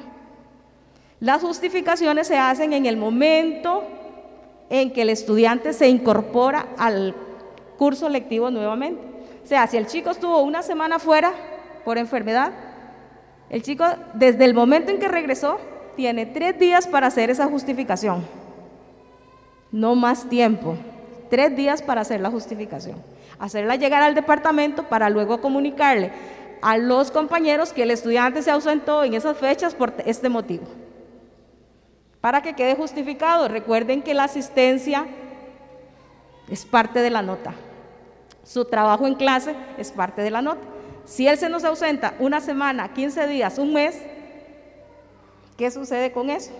Las justificaciones se hacen en el momento en que el estudiante se incorpora al curso lectivo nuevamente. O sea, si el chico estuvo una semana fuera por enfermedad, el chico desde el momento en que regresó tiene tres días para hacer esa justificación. No más tiempo. Tres días para hacer la justificación. Hacerla llegar al departamento para luego comunicarle a los compañeros que el estudiante se ausentó en esas fechas por este motivo. Para que quede justificado, recuerden que la asistencia es parte de la nota. Su trabajo en clase es parte de la nota. Si él se nos ausenta una semana, 15 días, un mes, ¿qué sucede con eso?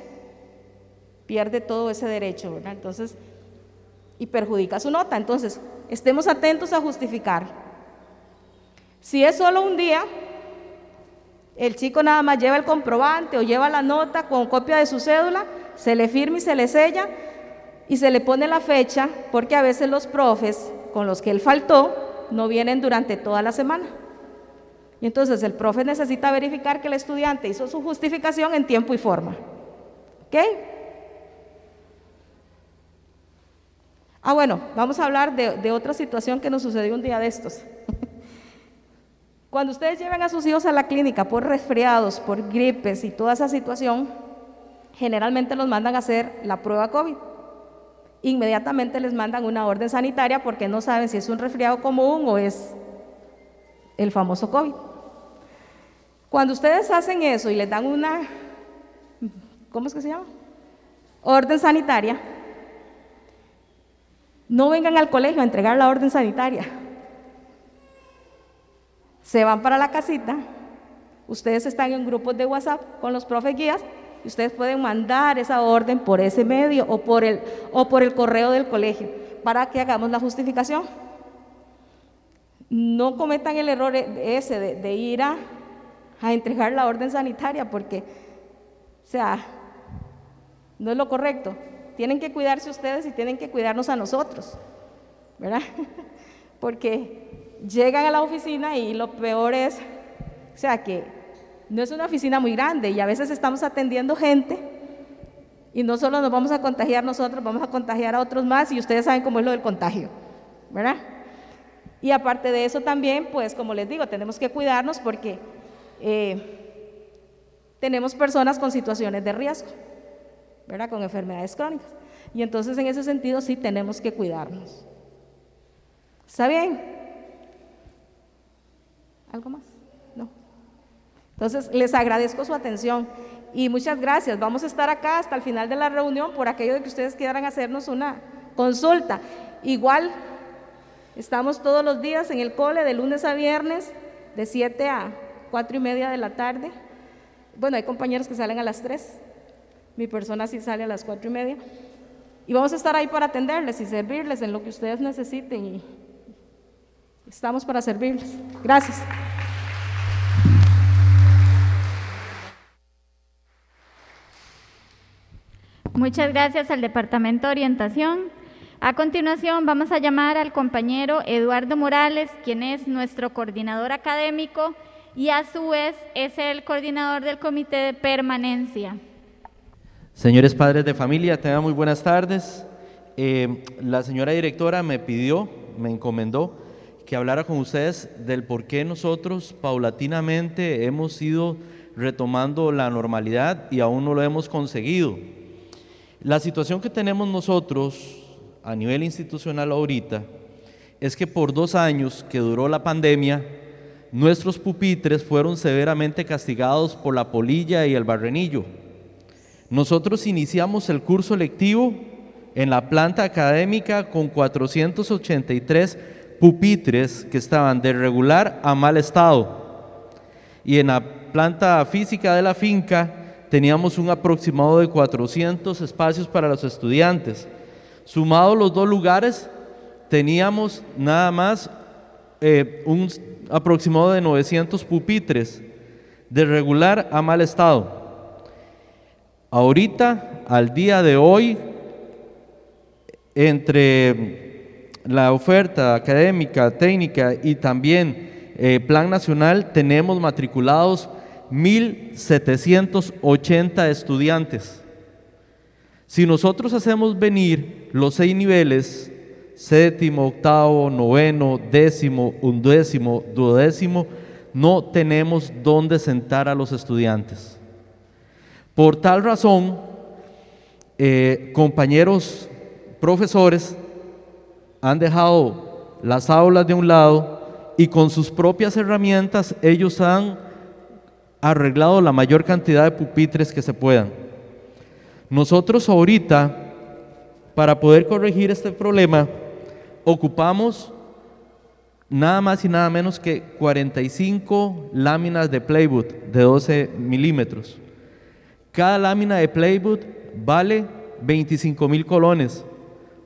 Pierde todo ese derecho, ¿verdad? Entonces, y perjudica su nota. Entonces, estemos atentos a justificar. Si es solo un día, el chico nada más lleva el comprobante o lleva la nota con copia de su cédula, se le firma y se le sella y se le pone la fecha porque a veces los profes con los que él faltó no vienen durante toda la semana. Y entonces el profe necesita verificar que el estudiante hizo su justificación en tiempo y forma. ¿Ok? Ah, bueno, vamos a hablar de, otra situación que nos sucedió un día de estos. Cuando ustedes lleven a sus hijos a la clínica por resfriados, por gripes y toda esa situación, generalmente los mandan a hacer la prueba COVID. Inmediatamente les mandan una orden sanitaria porque no saben si es un resfriado común o es el famoso COVID. Cuando ustedes hacen eso y les dan una, ¿cómo es que se llama? Orden sanitaria, no vengan al colegio a entregar la orden sanitaria se van para la casita, ustedes están en grupos de WhatsApp con los profes guías y ustedes pueden mandar esa orden por ese medio o por el, o por el correo del colegio para que hagamos la justificación. No cometan el error e, ese de, ir a, a entregar la orden sanitaria porque, o sea, no es lo correcto. Tienen que cuidarse ustedes y tienen que cuidarnos a nosotros, ¿verdad? Porque llegan a la oficina y lo peor es, o sea, que no es una oficina muy grande y a veces estamos atendiendo gente y no solo nos vamos a contagiar nosotros, vamos a contagiar a otros más y ustedes saben cómo es lo del contagio, ¿verdad? Y aparte de eso también, pues como les digo, tenemos que cuidarnos porque eh, tenemos personas con situaciones de riesgo, ¿verdad? Con enfermedades crónicas. Y entonces en ese sentido sí tenemos que cuidarnos. ¿Está bien? ¿Algo más? No. Entonces, les agradezco su atención y muchas gracias. Vamos a estar acá hasta el final de la reunión por aquello de que ustedes quieran hacernos una consulta. Igual, estamos todos los días en el cole de lunes a viernes, de 7 a 4 y media de la tarde. Bueno, hay compañeros que salen a las 3. Mi persona sí sale a las 4 y media. Y vamos a estar ahí para atenderles y servirles en lo que ustedes necesiten Estamos para servirles. Gracias. Muchas gracias al Departamento de Orientación. A continuación vamos a llamar al compañero Eduardo Morales, quien es nuestro coordinador académico y a su vez es el coordinador del Comité de Permanencia. Señores padres de familia, tengan muy buenas tardes. Eh, la señora directora me pidió, me encomendó que hablara con ustedes del por qué nosotros paulatinamente hemos ido retomando la normalidad y aún no lo hemos conseguido. La situación que tenemos nosotros a nivel institucional ahorita es que por dos años que duró la pandemia, nuestros pupitres fueron severamente castigados por la polilla y el barrenillo. Nosotros iniciamos el curso lectivo en la planta académica con 483 pupitres que estaban de regular a mal estado. Y en la planta física de la finca teníamos un aproximado de 400 espacios para los estudiantes. Sumados los dos lugares, teníamos nada más eh, un aproximado de 900 pupitres de regular a mal estado. Ahorita, al día de hoy, entre la oferta académica, técnica y también eh, plan nacional, tenemos matriculados 1.780 estudiantes. Si nosotros hacemos venir los seis niveles, séptimo, octavo, noveno, décimo, undécimo, duodécimo, no tenemos dónde sentar a los estudiantes. Por tal razón, eh, compañeros profesores han dejado las aulas de un lado y con sus propias herramientas ellos han arreglado la mayor cantidad de pupitres que se puedan. Nosotros ahorita, para poder corregir este problema, ocupamos nada más y nada menos que 45 láminas de playwood de 12 milímetros. Cada lámina de playwood vale 25 mil colones,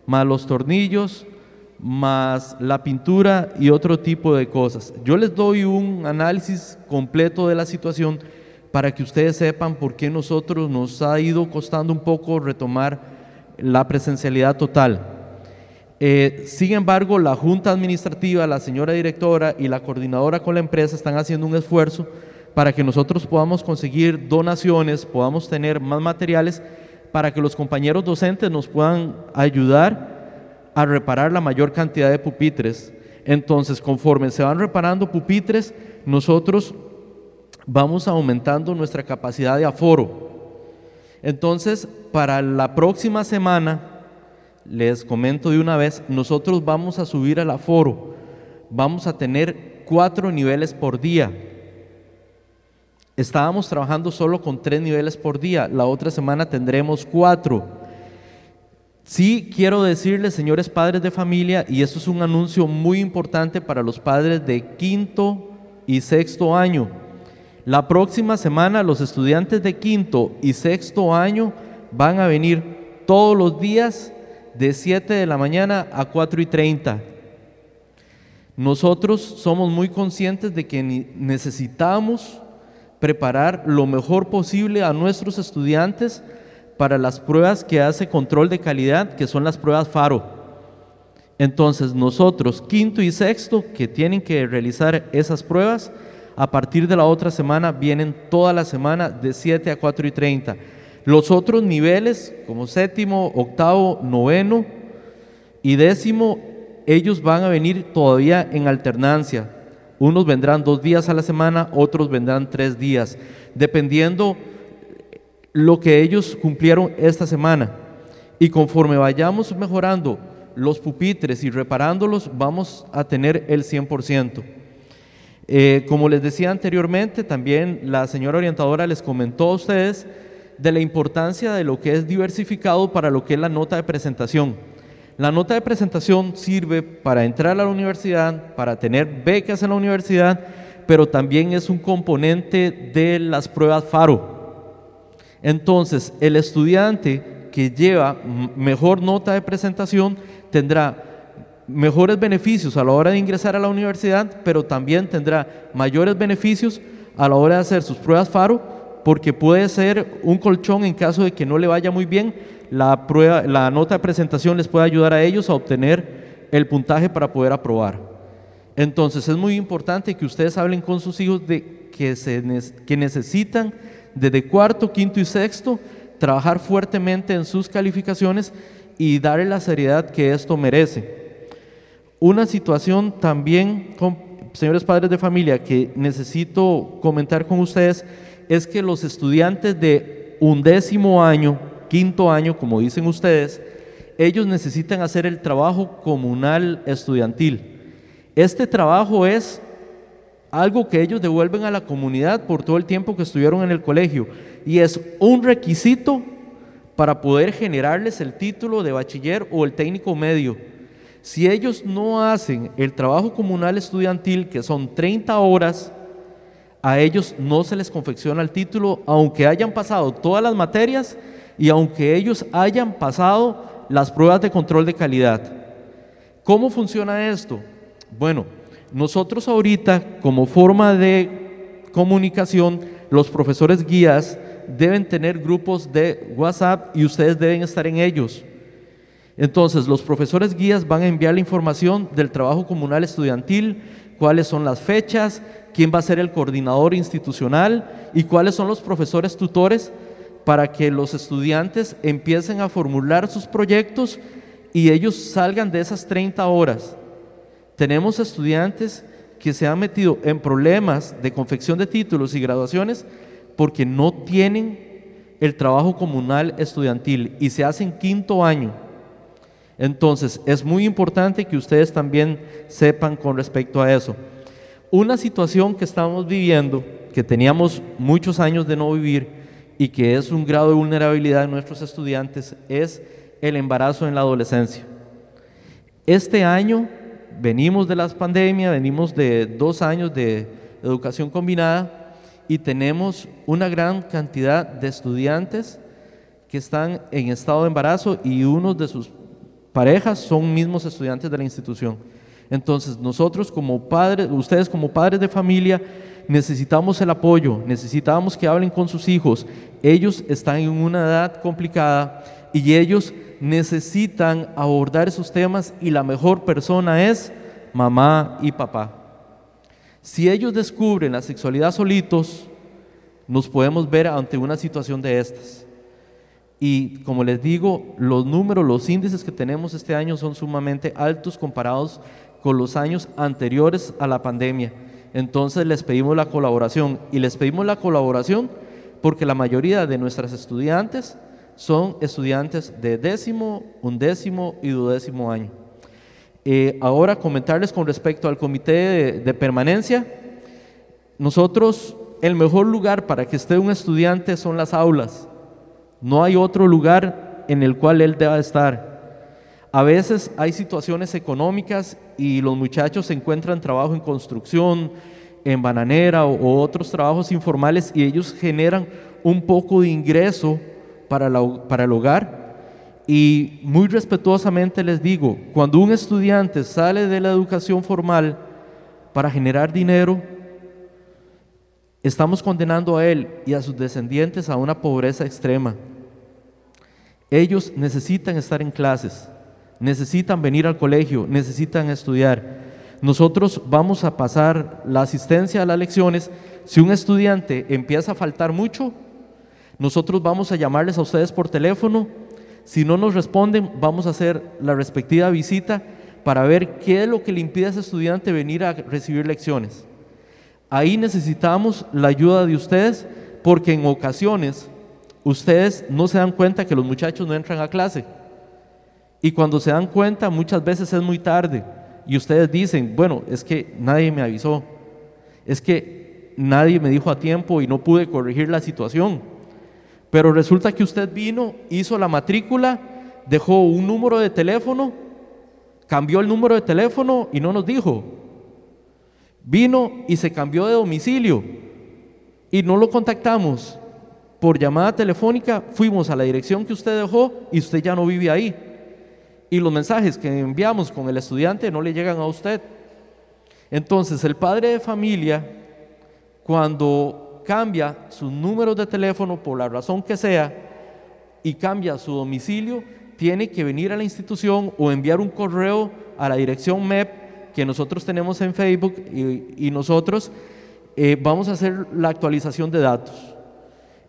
más los tornillos, más la pintura y otro tipo de cosas. Yo les doy un análisis completo de la situación para que ustedes sepan por qué nosotros nos ha ido costando un poco retomar la presencialidad total. Eh, sin embargo, la Junta Administrativa, la señora directora y la coordinadora con la empresa están haciendo un esfuerzo para que nosotros podamos conseguir donaciones, podamos tener más materiales para que los compañeros docentes nos puedan ayudar a reparar la mayor cantidad de pupitres. Entonces, conforme se van reparando pupitres, nosotros vamos aumentando nuestra capacidad de aforo. Entonces, para la próxima semana, les comento de una vez, nosotros vamos a subir al aforo. Vamos a tener cuatro niveles por día. Estábamos trabajando solo con tres niveles por día. La otra semana tendremos cuatro. Sí quiero decirles, señores padres de familia, y esto es un anuncio muy importante para los padres de quinto y sexto año. La próxima semana los estudiantes de quinto y sexto año van a venir todos los días de 7 de la mañana a 4 y 30. Nosotros somos muy conscientes de que necesitamos preparar lo mejor posible a nuestros estudiantes para las pruebas que hace control de calidad, que son las pruebas FARO. Entonces nosotros, quinto y sexto, que tienen que realizar esas pruebas, a partir de la otra semana vienen toda la semana de 7 a 4 y 30. Los otros niveles, como séptimo, octavo, noveno y décimo, ellos van a venir todavía en alternancia. Unos vendrán dos días a la semana, otros vendrán tres días, dependiendo lo que ellos cumplieron esta semana. Y conforme vayamos mejorando los pupitres y reparándolos, vamos a tener el 100%. Eh, como les decía anteriormente, también la señora orientadora les comentó a ustedes de la importancia de lo que es diversificado para lo que es la nota de presentación. La nota de presentación sirve para entrar a la universidad, para tener becas en la universidad, pero también es un componente de las pruebas FARO. Entonces, el estudiante que lleva mejor nota de presentación tendrá mejores beneficios a la hora de ingresar a la universidad, pero también tendrá mayores beneficios a la hora de hacer sus pruebas FARO, porque puede ser un colchón en caso de que no le vaya muy bien, la, prueba, la nota de presentación les puede ayudar a ellos a obtener el puntaje para poder aprobar. Entonces es muy importante que ustedes hablen con sus hijos de que, se, que necesitan desde cuarto, quinto y sexto, trabajar fuertemente en sus calificaciones y darle la seriedad que esto merece. Una situación también, señores padres de familia, que necesito comentar con ustedes es que los estudiantes de undécimo año, quinto año, como dicen ustedes, ellos necesitan hacer el trabajo comunal estudiantil. Este trabajo es algo que ellos devuelven a la comunidad por todo el tiempo que estuvieron en el colegio y es un requisito para poder generarles el título de bachiller o el técnico medio. Si ellos no hacen el trabajo comunal estudiantil, que son 30 horas, a ellos no se les confecciona el título, aunque hayan pasado todas las materias y aunque ellos hayan pasado las pruebas de control de calidad. ¿Cómo funciona esto? Bueno, nosotros ahorita como forma de comunicación, los profesores guías deben tener grupos de WhatsApp y ustedes deben estar en ellos. Entonces, los profesores guías van a enviar la información del trabajo comunal estudiantil, cuáles son las fechas, quién va a ser el coordinador institucional y cuáles son los profesores tutores para que los estudiantes empiecen a formular sus proyectos y ellos salgan de esas 30 horas. Tenemos estudiantes que se han metido en problemas de confección de títulos y graduaciones porque no tienen el trabajo comunal estudiantil y se hacen quinto año. Entonces, es muy importante que ustedes también sepan con respecto a eso. Una situación que estamos viviendo, que teníamos muchos años de no vivir y que es un grado de vulnerabilidad de nuestros estudiantes, es el embarazo en la adolescencia. Este año venimos de las pandemias, venimos de dos años de educación combinada y tenemos una gran cantidad de estudiantes que están en estado de embarazo y uno de sus parejas son mismos estudiantes de la institución. Entonces, nosotros como padres, ustedes como padres de familia, necesitamos el apoyo, necesitamos que hablen con sus hijos. Ellos están en una edad complicada y ellos necesitan abordar esos temas y la mejor persona es mamá y papá. Si ellos descubren la sexualidad solitos, nos podemos ver ante una situación de estas. Y como les digo, los números, los índices que tenemos este año son sumamente altos comparados con los años anteriores a la pandemia. Entonces les pedimos la colaboración y les pedimos la colaboración porque la mayoría de nuestras estudiantes son estudiantes de décimo, undécimo y duodécimo año. Eh, ahora comentarles con respecto al comité de permanencia. Nosotros, el mejor lugar para que esté un estudiante son las aulas. No hay otro lugar en el cual él deba estar. A veces hay situaciones económicas y los muchachos se encuentran trabajo en construcción, en bananera o, otros trabajos informales y ellos generan un poco de ingreso para, para el hogar. Y muy respetuosamente les digo, cuando un estudiante sale de la educación formal para generar dinero, estamos condenando a él y a sus descendientes a una pobreza extrema. Ellos necesitan estar en clases, necesitan venir al colegio, necesitan estudiar. Nosotros vamos a pasar la asistencia a las lecciones. Si un estudiante empieza a faltar mucho, nosotros vamos a llamarles a ustedes por teléfono. Si no nos responden, vamos a hacer la respectiva visita para ver qué es lo que le impide a ese estudiante venir a recibir lecciones. Ahí necesitamos la ayuda de ustedes porque en ocasiones ustedes no se dan cuenta que los muchachos no entran a clase. Y cuando se dan cuenta, muchas veces es muy tarde. Y ustedes dicen, bueno, es que nadie me avisó. Es que nadie me dijo a tiempo y no pude corregir la situación. Pero resulta que usted vino, hizo la matrícula, dejó un número de teléfono, cambió el número de teléfono y no nos dijo. Vino y se cambió de domicilio y no lo contactamos por llamada telefónica fuimos a la dirección que usted dejó y usted ya no vive ahí. Y los mensajes que enviamos con el estudiante no le llegan a usted. Entonces el padre de familia, cuando cambia su número de teléfono por la razón que sea y cambia su domicilio, tiene que venir a la institución o enviar un correo a la dirección MEP que nosotros tenemos en Facebook y, nosotros eh, vamos a hacer la actualización de datos.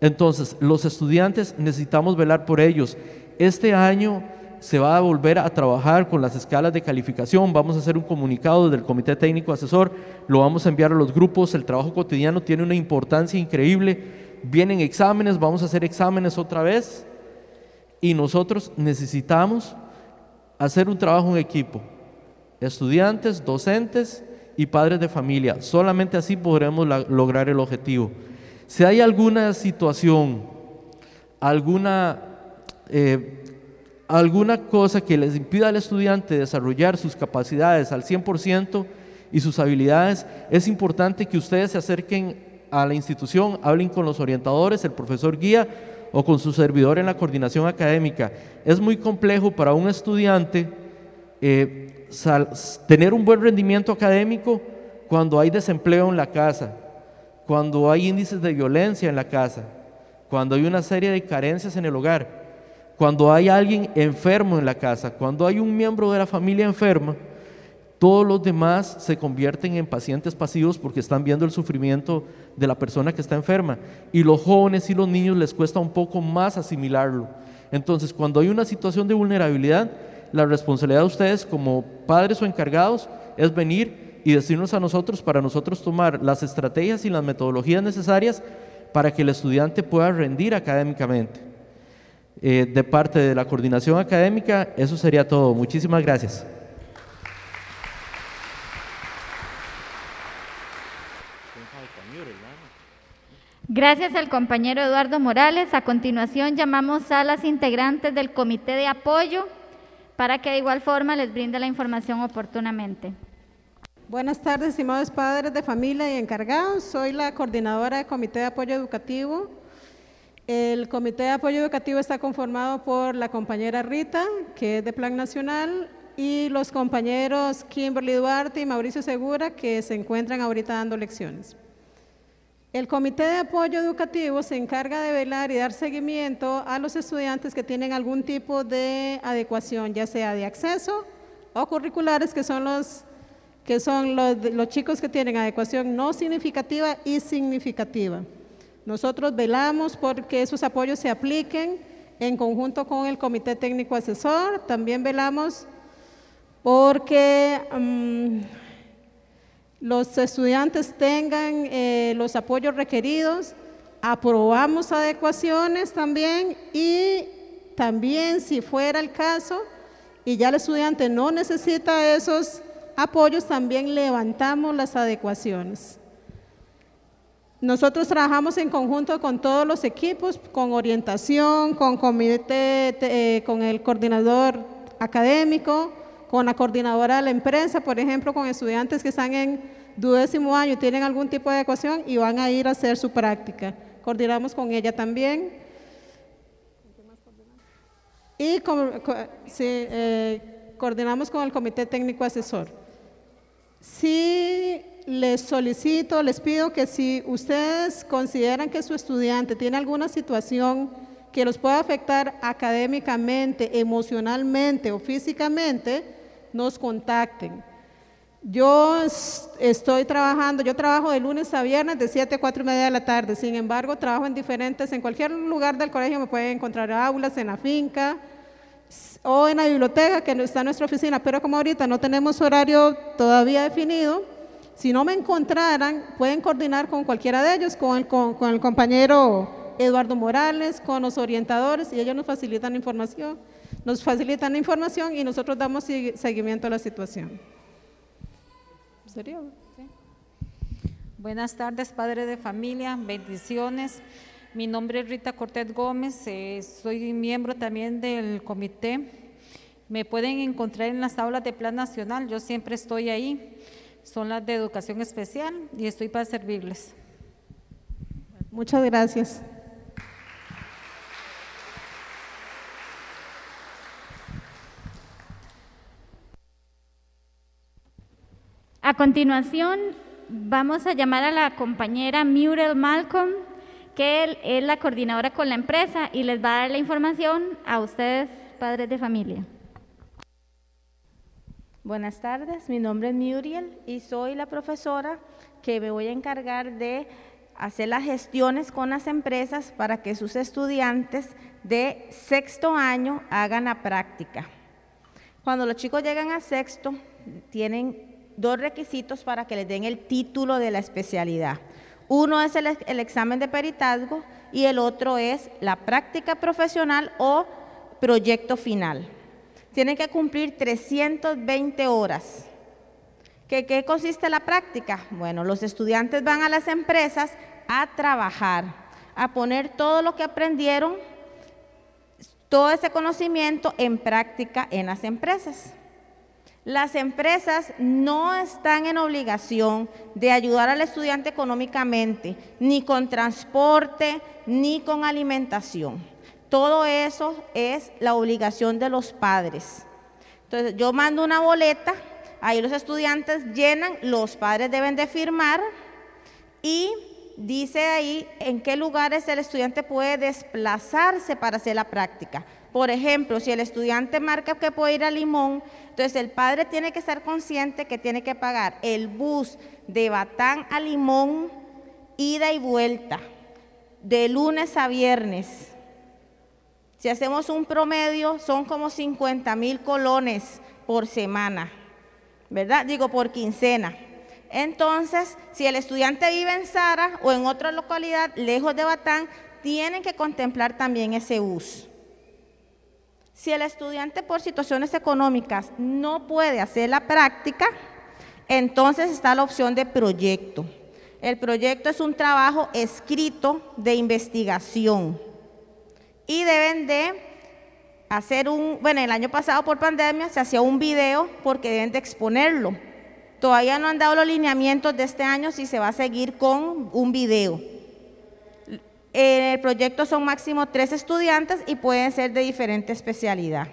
Entonces, los estudiantes necesitamos velar por ellos. Este año se va a volver a trabajar con las escalas de calificación, vamos a hacer un comunicado del Comité Técnico Asesor, lo vamos a enviar a los grupos, el trabajo cotidiano tiene una importancia increíble, vienen exámenes, vamos a hacer exámenes otra vez y nosotros necesitamos hacer un trabajo en equipo. Estudiantes, docentes y padres de familia. Solamente así podremos lograr el objetivo. Si hay alguna situación, alguna, eh, alguna cosa que les impida al estudiante desarrollar sus capacidades al 100% y sus habilidades, es importante que ustedes se acerquen a la institución, hablen con los orientadores, el profesor guía o con su servidor en la coordinación académica. Es muy complejo para un estudiante eh, tener un buen rendimiento académico cuando hay desempleo en la casa, cuando hay índices de violencia en la casa, cuando hay una serie de carencias en el hogar, cuando hay alguien enfermo en la casa, cuando hay un miembro de la familia enferma, todos los demás se convierten en pacientes pasivos porque están viendo el sufrimiento de la persona que está enferma. Y los jóvenes y los niños les cuesta un poco más asimilarlo. Entonces, cuando hay una situación de vulnerabilidad, la responsabilidad de ustedes como padres o encargados es venir y decirnos a nosotros para nosotros tomar las estrategias y las metodologías necesarias para que el estudiante pueda rendir académicamente. Eh, de parte de la coordinación académica, eso sería todo. Muchísimas gracias. Gracias al compañero Eduardo Morales. A continuación llamamos a las integrantes del comité de apoyo para que de igual forma les brinde la información oportunamente. Buenas tardes, estimados padres de familia y encargados. Soy la coordinadora del Comité de Apoyo Educativo. El Comité de Apoyo Educativo está conformado por la compañera Rita, que es de Plan Nacional, y los compañeros Kimberly Duarte y Mauricio Segura, que se encuentran ahorita dando lecciones. El Comité de Apoyo Educativo se encarga de velar y dar seguimiento a los estudiantes que tienen algún tipo de adecuación, ya sea de acceso o curriculares, que son los, que son los, los chicos que tienen adecuación no significativa y significativa. Nosotros velamos porque esos apoyos se apliquen en conjunto con el Comité Técnico Asesor. También velamos porque... Mm, los estudiantes tengan eh, los apoyos requeridos, aprobamos adecuaciones también y también si fuera el caso y ya el estudiante no necesita esos apoyos, también levantamos las adecuaciones. Nosotros trabajamos en conjunto con todos los equipos, con orientación, con comité, eh, con el coordinador académico, con la coordinadora de la empresa, por ejemplo, con estudiantes que están en duodécimo año y tienen algún tipo de ecuación y van a ir a hacer su práctica. Coordinamos con ella también. Y eh, coordinamos con el Comité Técnico Asesor. Sí les solicito, les pido que si ustedes consideran que su estudiante tiene alguna situación que los pueda afectar académicamente, emocionalmente o físicamente, nos contacten. Yo estoy trabajando, yo trabajo de lunes a viernes de 7 a 4 y media de la tarde, sin embargo trabajo en diferentes, en cualquier lugar del colegio me pueden encontrar aulas, en la finca o en la biblioteca que está en nuestra oficina, pero como ahorita no tenemos horario todavía definido, si no me encontraran, pueden coordinar con cualquiera de ellos, con el, con, el compañero Eduardo Morales, con los orientadores y ellos nos facilitan información nos facilitan la información y nosotros damos seguimiento a la situación. ¿Serio? Buenas tardes, padre de familia, bendiciones. Mi nombre es Rita Cortés Gómez, eh, soy miembro también del comité. Me pueden encontrar en las aulas de Plan Nacional, yo siempre estoy ahí. Son las de educación especial y estoy para servirles. Muchas gracias. A continuación, vamos a llamar a la compañera Muriel Malcolm, que es la coordinadora con la empresa y les va a dar la información a ustedes, padres de familia. Buenas tardes, mi nombre es Muriel y soy la profesora que me voy a encargar de hacer las gestiones con las empresas para que sus estudiantes de sexto año hagan la práctica. Cuando los chicos llegan a sexto, tienen dos requisitos para que les den el título de la especialidad. Uno es el, examen de peritazgo y el otro es la práctica profesional o proyecto final. tienen que cumplir 320 horas. ¿Qué, ¿Qué consiste la práctica? Bueno, los estudiantes van a las empresas a trabajar, a poner todo lo que aprendieron, todo ese conocimiento en práctica en las empresas. Las empresas no están en obligación de ayudar al estudiante económicamente, ni con transporte, ni con alimentación. Todo eso es la obligación de los padres. Entonces, yo mando una boleta, ahí los estudiantes llenan, los padres deben de firmar y dice ahí en qué lugares el estudiante puede desplazarse para hacer la práctica. Por ejemplo, si el estudiante marca que puede ir a Limón, entonces el padre tiene que estar consciente que tiene que pagar el bus de Batán a Limón, ida y vuelta, de lunes a viernes. Si hacemos un promedio, son como 50 mil colones por semana, ¿verdad? Digo, por quincena. Entonces, si el estudiante vive en Sara o en otra localidad lejos de Batán, tienen que contemplar también ese bus. Si el estudiante por situaciones económicas no puede hacer la práctica, entonces está la opción de proyecto. El proyecto es un trabajo escrito de investigación y deben de hacer un, bueno, el año pasado por pandemia se hacía un video porque deben de exponerlo. Todavía no han dado los lineamientos de este año si se va a seguir con un video. En el proyecto son máximo tres estudiantes y pueden ser de diferente especialidad.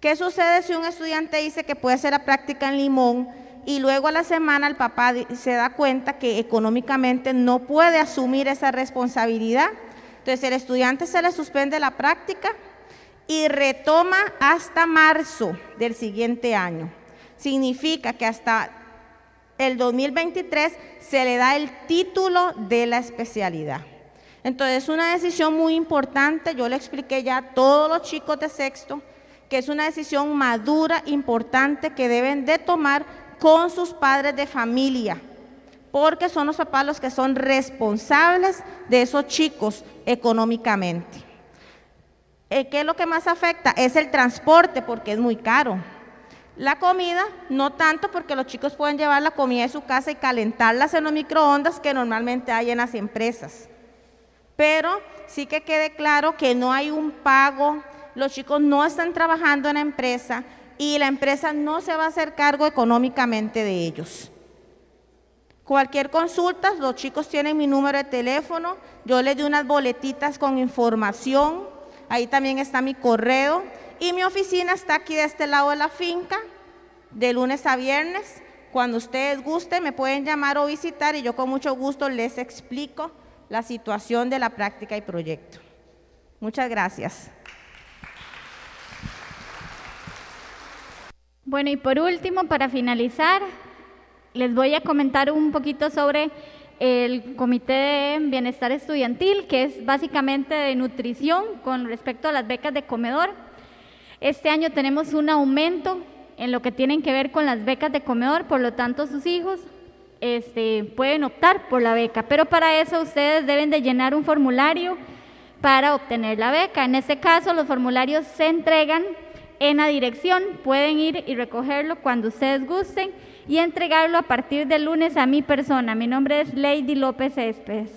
¿Qué sucede si un estudiante dice que puede hacer la práctica en Limón y luego a la semana el papá se da cuenta que económicamente no puede asumir esa responsabilidad? Entonces el estudiante se le suspende la práctica y retoma hasta marzo del siguiente año. Significa que hasta el 2023 se le da el título de la especialidad. Entonces es una decisión muy importante, yo le expliqué ya a todos los chicos de sexto, que es una decisión madura, importante, que deben de tomar con sus padres de familia, porque son los papás los que son responsables de esos chicos económicamente. Eh, ¿Qué es lo que más afecta? Es el transporte, porque es muy caro. La comida, no tanto porque los chicos pueden llevar la comida de su casa y calentarlas en los microondas que normalmente hay en las empresas pero sí que quede claro que no hay un pago, los chicos no están trabajando en la empresa y la empresa no se va a hacer cargo económicamente de ellos. Cualquier consulta, los chicos tienen mi número de teléfono, yo les doy unas boletitas con información, ahí también está mi correo y mi oficina está aquí de este lado de la finca, de lunes a viernes. Cuando ustedes gusten me pueden llamar o visitar y yo con mucho gusto les explico la situación de la práctica y proyecto. Muchas gracias. Bueno, y por último, para finalizar, les voy a comentar un poquito sobre el Comité de Bienestar Estudiantil, que es básicamente de nutrición con respecto a las becas de comedor. Este año tenemos un aumento en lo que tienen que ver con las becas de comedor, por lo tanto sus hijos este, pueden optar por la beca, pero para eso ustedes deben de llenar un formulario para obtener la beca. En este caso, los formularios se entregan en la dirección, pueden ir y recogerlo cuando ustedes gusten y entregarlo a partir del lunes a mi persona. Mi nombre es Lady López Céspedes.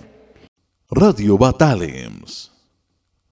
Radio Batalems